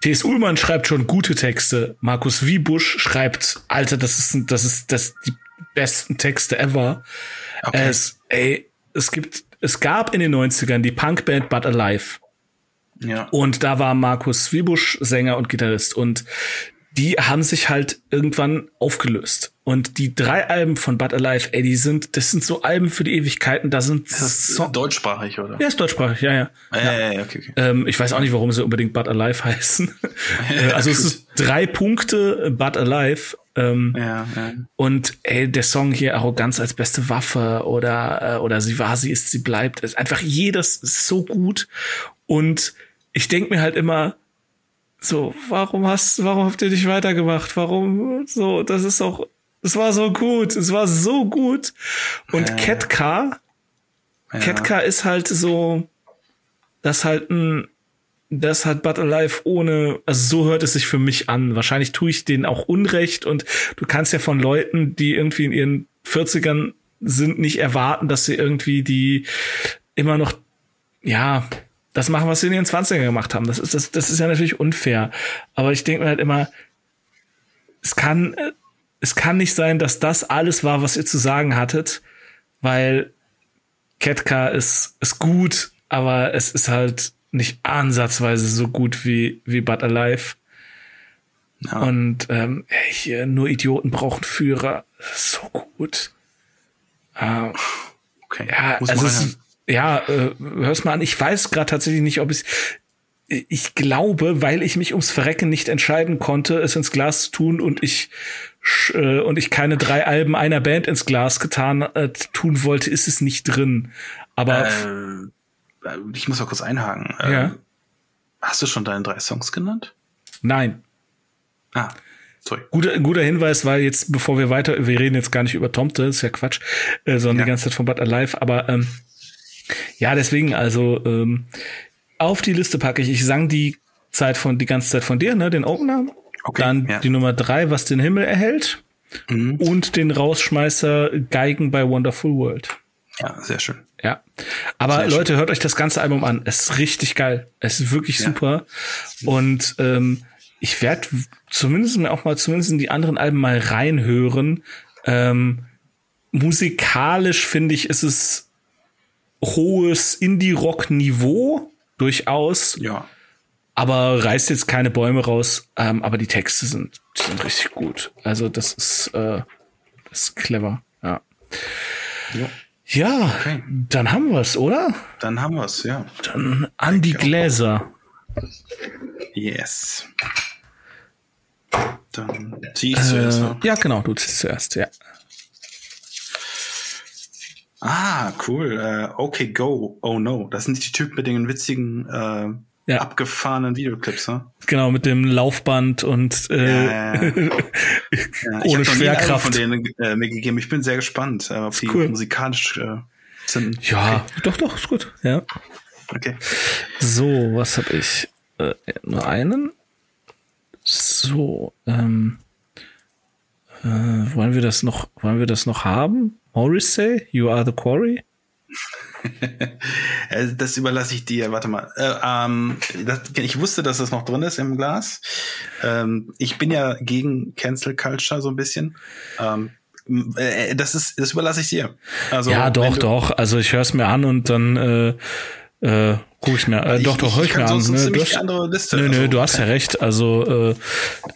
T.S. Ullmann schreibt schon gute Texte. Markus Wiebusch schreibt, Alter, das ist, das ist, das die besten Texte ever. Okay. Es, ey, es gibt, es gab in den 90ern die Punkband But Alive. Ja. Und da war Markus Wiebusch Sänger und Gitarrist und die haben sich halt irgendwann aufgelöst. Und die drei Alben von But Alive, ey, die sind, das sind so Alben für die Ewigkeiten. Da sind das so deutschsprachig, oder? Ja, ist deutschsprachig, ja, ja. Ah, ja, ja, ja okay, okay. Ähm, ich weiß auch nicht, warum sie unbedingt But Alive heißen. Äh, also es ist drei Punkte But Alive. Ähm, ja, ja. Und ey, der Song hier Arroganz als beste Waffe oder äh, oder sie war, sie ist, sie bleibt, ist einfach jedes ist so gut und ich denk mir halt immer, so, warum hast, warum habt ihr nicht weitergemacht? Warum so? Das ist auch, es war so gut, es war so gut. Und äh, Ketka, ja. Ketka ist halt so, das halt ein, das hat But Alive ohne, also so hört es sich für mich an. Wahrscheinlich tue ich denen auch Unrecht und du kannst ja von Leuten, die irgendwie in ihren 40ern sind, nicht erwarten, dass sie irgendwie die immer noch, ja, das machen, was sie in ihren 20ern gemacht haben. Das ist, das, das ist ja natürlich unfair. Aber ich denke mir halt immer, es kann, es kann nicht sein, dass das alles war, was ihr zu sagen hattet, weil Ketka ist, ist gut, aber es ist halt nicht ansatzweise so gut wie, wie But Alive. Ja. Und ähm, hier nur Idioten brauchen Führer. So gut. Äh, okay. Ja, Muss also es, ja, äh, hör's mal an. Ich weiß gerade tatsächlich nicht, ob es. Ich glaube, weil ich mich ums Verrecken nicht entscheiden konnte, es ins Glas zu tun und ich äh, und ich keine drei Alben einer Band ins Glas getan äh, tun wollte, ist es nicht drin. Aber äh, ich muss mal kurz einhaken. Ja. Hast du schon deine drei Songs genannt? Nein. Ah, sorry. Guter, guter Hinweis, weil jetzt, bevor wir weiter, wir reden jetzt gar nicht über Tomte, ist ja Quatsch, äh, sondern Ja. die ganze Zeit von Bud Alive, aber ähm, ja, deswegen, also ähm, auf die Liste packe ich, ich sang die Zeit von, die ganze Zeit von dir, ne, den Opener, Okay, dann ja. die Nummer drei, was den Himmel erhält Mhm. und den Rausschmeißer Geigen bei Wonderful World. Ja, sehr schön. Ja. Aber Sehr schön. Leute, hört euch das ganze Album an. Es ist richtig geil. Es ist wirklich Ja. super. Und ähm, ich werde zumindest mir auch mal zumindest in die anderen Alben mal reinhören. Ähm, musikalisch finde ich, ist es hohes Indie-Rock-Niveau durchaus, Ja. aber reißt jetzt keine Bäume raus. Ähm, aber die Texte sind, sind richtig gut. Also das ist, äh, das ist clever. Ja. ja. Ja, Okay. dann haben wir es, oder? Dann haben wir's, ja. Dann an die Gläser. Yes. Dann zieh ich zuerst. Äh, ne? ja, genau, du ziehst zuerst, ja. Ah, cool. Äh, okay, go. Oh no. Das sind die Typen mit den witzigen, äh, Ja. abgefahrenen Videoclips, ne? Genau, mit dem Laufband und äh, Ja, ja, ich ohne Album Schwerkraft. von denen äh, mir gegeben. Ich bin sehr gespannt, äh, ob die cool. musikalisch äh, sind. Ja, doch, doch, ist gut. Ja. Okay. So, was habe ich? Äh, nur einen. So, ähm, äh, wollen wir das noch, wollen wir das noch haben? Morrissey, You Are the Quarry? Äh, das überlasse ich dir. Warte mal. Äh, ähm, das, ich wusste, dass das noch drin ist im Glas. Ähm, ich bin ja gegen Cancel Culture so ein bisschen. Ähm, äh, das ist, das überlasse ich dir. Also ja, doch, doch. Also ich höre es mir an und dann äh, äh, guck ich mir. Äh, doch, doch, hör ich, kann mir an. Ne? Du hast, andere Liste. Nö, nö, also, du hast ja recht. Also äh,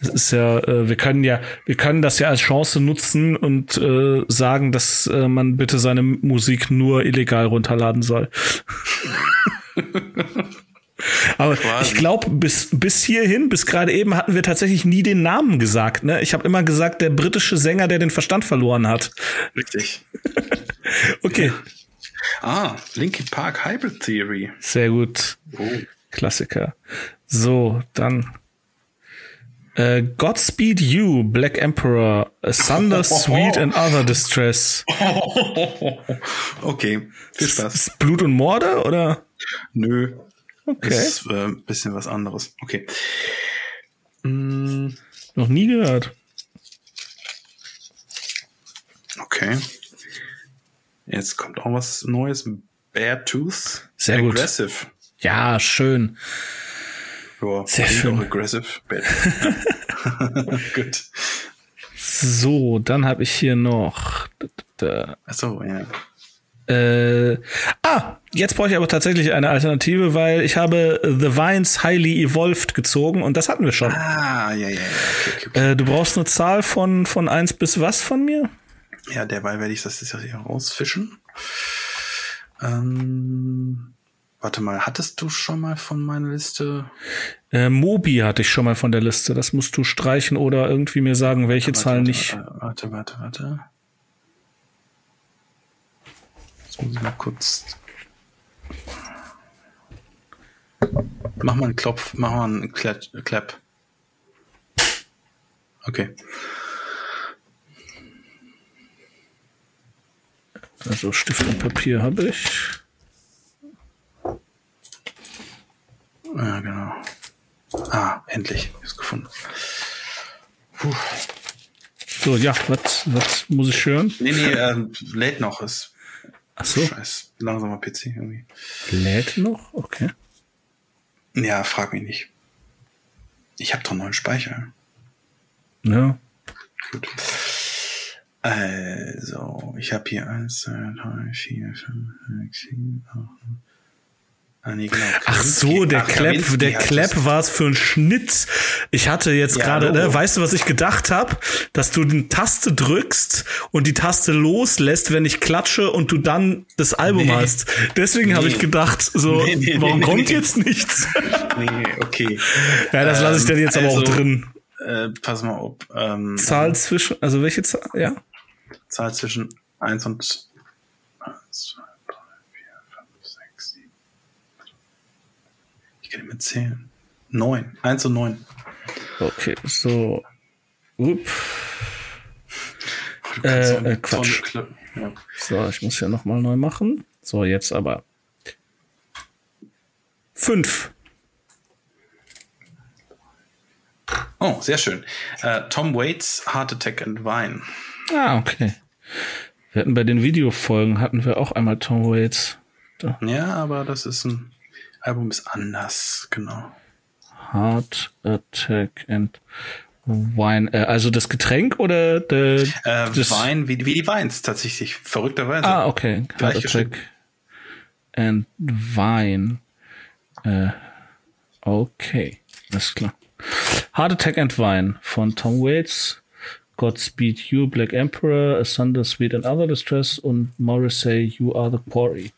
das ist ja, äh, wir können ja, wir können das ja als Chance nutzen und äh, sagen, dass äh, man bitte seine Musik nur illegal runterladen soll. Aber Quasi. ich glaube, bis, bis hierhin, bis gerade eben, hatten wir tatsächlich nie den Namen gesagt. Ne? Ich habe immer gesagt, der britische Sänger, der den Verstand verloren hat. Richtig. Okay, Ah, Linkin Park Hybrid Theory. sehr gut. Oh. Klassiker. So, dann äh, Godspeed You, Black Emperor, Thunder Sweet and Other Distress. Okay, viel Spaß. Ist Blut und Morde oder? Nö. Okay. Ist äh, ein bisschen was anderes. Okay. Mm, Noch nie gehört. okay. Jetzt kommt auch was Neues. Beartooth. Sehr gut. Aggressive. Ja, schön. Ja, Sehr schön. Aggressive. Gut. So, dann habe ich hier noch. Achso, ja. äh, ah, jetzt brauche ich aber tatsächlich eine Alternative, weil ich habe The Vines Highly Evolved gezogen und das hatten wir schon. Ah, ja, ja, ja. Okay, okay, okay. Äh, du brauchst eine Zahl von, von 1 bis was von mir? Ja, derweil werde ich das jetzt hier rausfischen. Ähm, warte mal, hattest du schon mal von meiner Liste? Äh, Mobi hatte ich schon mal von der Liste. Das musst du streichen oder irgendwie mir sagen, welche Warte, Zahl warte, nicht. Warte, warte, warte. Jetzt muss ich mal kurz. Mach mal einen Klopf, mach mal einen. Clap. Okay. Also Stift und Papier habe ich. Ja, genau. Ah, endlich. Ich hab's gefunden. Puh. So, ja, was, was muss ich hören? Nee, nee, ähm, lädt noch. Ist Ach so, scheiß langsamer PC irgendwie. lädt noch? Okay. Ja, frag mich nicht. Ich habe doch neuen Speicher. Ja. Gut. Also, ich habe hier 1, 2, 3, 4, 5, 6, 7, 8. Ah, nee, genau. Ach so, der Ach, Clap, Kaminski der Clap war es für ein Schnitt. Ich hatte jetzt Ja, gerade, ne, weißt du, was ich gedacht habe? Dass du die Taste drückst und die Taste loslässt, wenn ich klatsche und du dann das Album Nee. hast. Deswegen habe Nee. ich gedacht, so, Nee, warum kommt jetzt nichts? Nee, okay. ja, das lasse ich dann jetzt aber auch also- drin. Äh, pass mal auf. Ähm, Zahl zwischen, also welche Zahl? Ja. Zahl zwischen 1 und 1, 2, 3, 4, 5, 6, 7. Ich kann nicht mehr zählen. Neun. Eins und neun. Okay, so. Upp. Äh, äh, Quatsch. Ja. So, ich muss ja nochmal neu machen. So, jetzt aber. Fünf. Oh, sehr schön. Uh, Tom Waits, Heart Attack and Wine. Ah, okay. Wir hatten bei den Videofolgen hatten wir auch einmal Tom Waits. Da. Ja, aber das ist ein Album ist anders, genau. Heart Attack and Wine, äh, also das Getränk oder der, äh, das Wein, wie, wie die Weins tatsächlich, verrückterweise. Ah, okay. Heart Attack and Wine. Äh, okay, alles klar. Heart Attack and Wine von Tom Waits, Godspeed You, Black Emperor, Asunder Sweet and Other Distress und Morrissey, You Are the Quarry.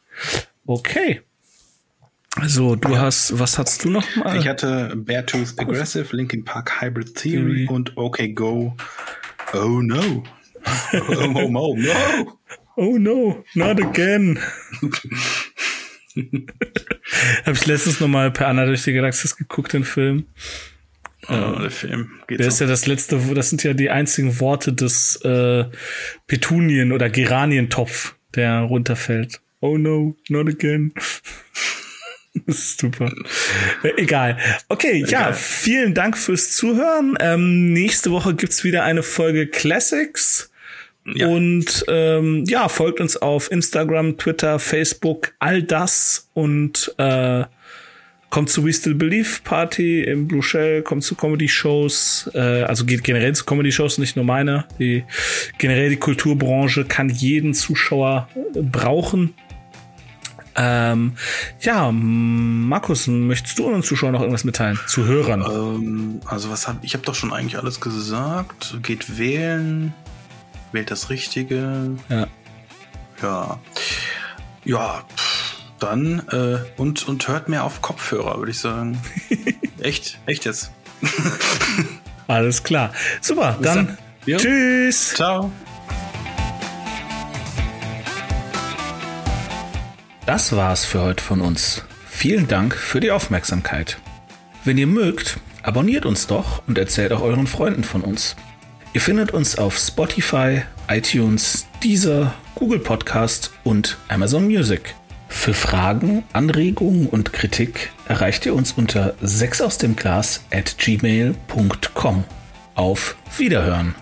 Okay. Also, du hast, was hast du noch mal? Ich hatte Beartooth Aggressive, Linkin Park Hybrid Theory und OK Go. Oh no. Oh, oh, oh no. Oh no, not again. Habe ich letztens noch mal per Anna durch die Galaxis geguckt, den Film. Oh, der Film. Geht der so. ist ja das letzte, das sind ja die einzigen Worte des äh, Petunien- oder Geranientopf, der runterfällt. Oh no, not again. Das ist super. Egal. Okay, Egal. ja, vielen Dank fürs Zuhören. Ähm, nächste Woche gibt's wieder eine Folge Classics. Ja. Und ähm, ja, folgt uns auf Instagram, Twitter, Facebook, all das und äh, kommt zu We Still Believe Party im Blue Shell, kommt zu Comedy-Shows, äh, also geht generell zu Comedy-Shows, nicht nur meine. Die, generell die Kulturbranche kann jeden Zuschauer brauchen. Ähm, ja, Markus, möchtest du unseren Zuschauern noch irgendwas mitteilen? Zu Hörern? Ähm, also was hab ich habe doch schon eigentlich alles gesagt. Geht wählen, wählt das Richtige. Ja. Ja. Ja. Dann äh, und und hört mehr auf Kopfhörer, würde ich sagen. echt, echt jetzt. alles klar. Super. Dann, dann. tschüss. Ciao. Das war's für heute von uns. Vielen Dank für die Aufmerksamkeit. Wenn ihr mögt, abonniert uns doch und erzählt auch euren Freunden von uns. Ihr findet uns auf Spotify, iTunes, Deezer, Google Podcast und Amazon Music. Für Fragen, Anregungen und Kritik erreicht ihr uns unter 6 aus dem Glas at gmail.com. Auf Wiederhören!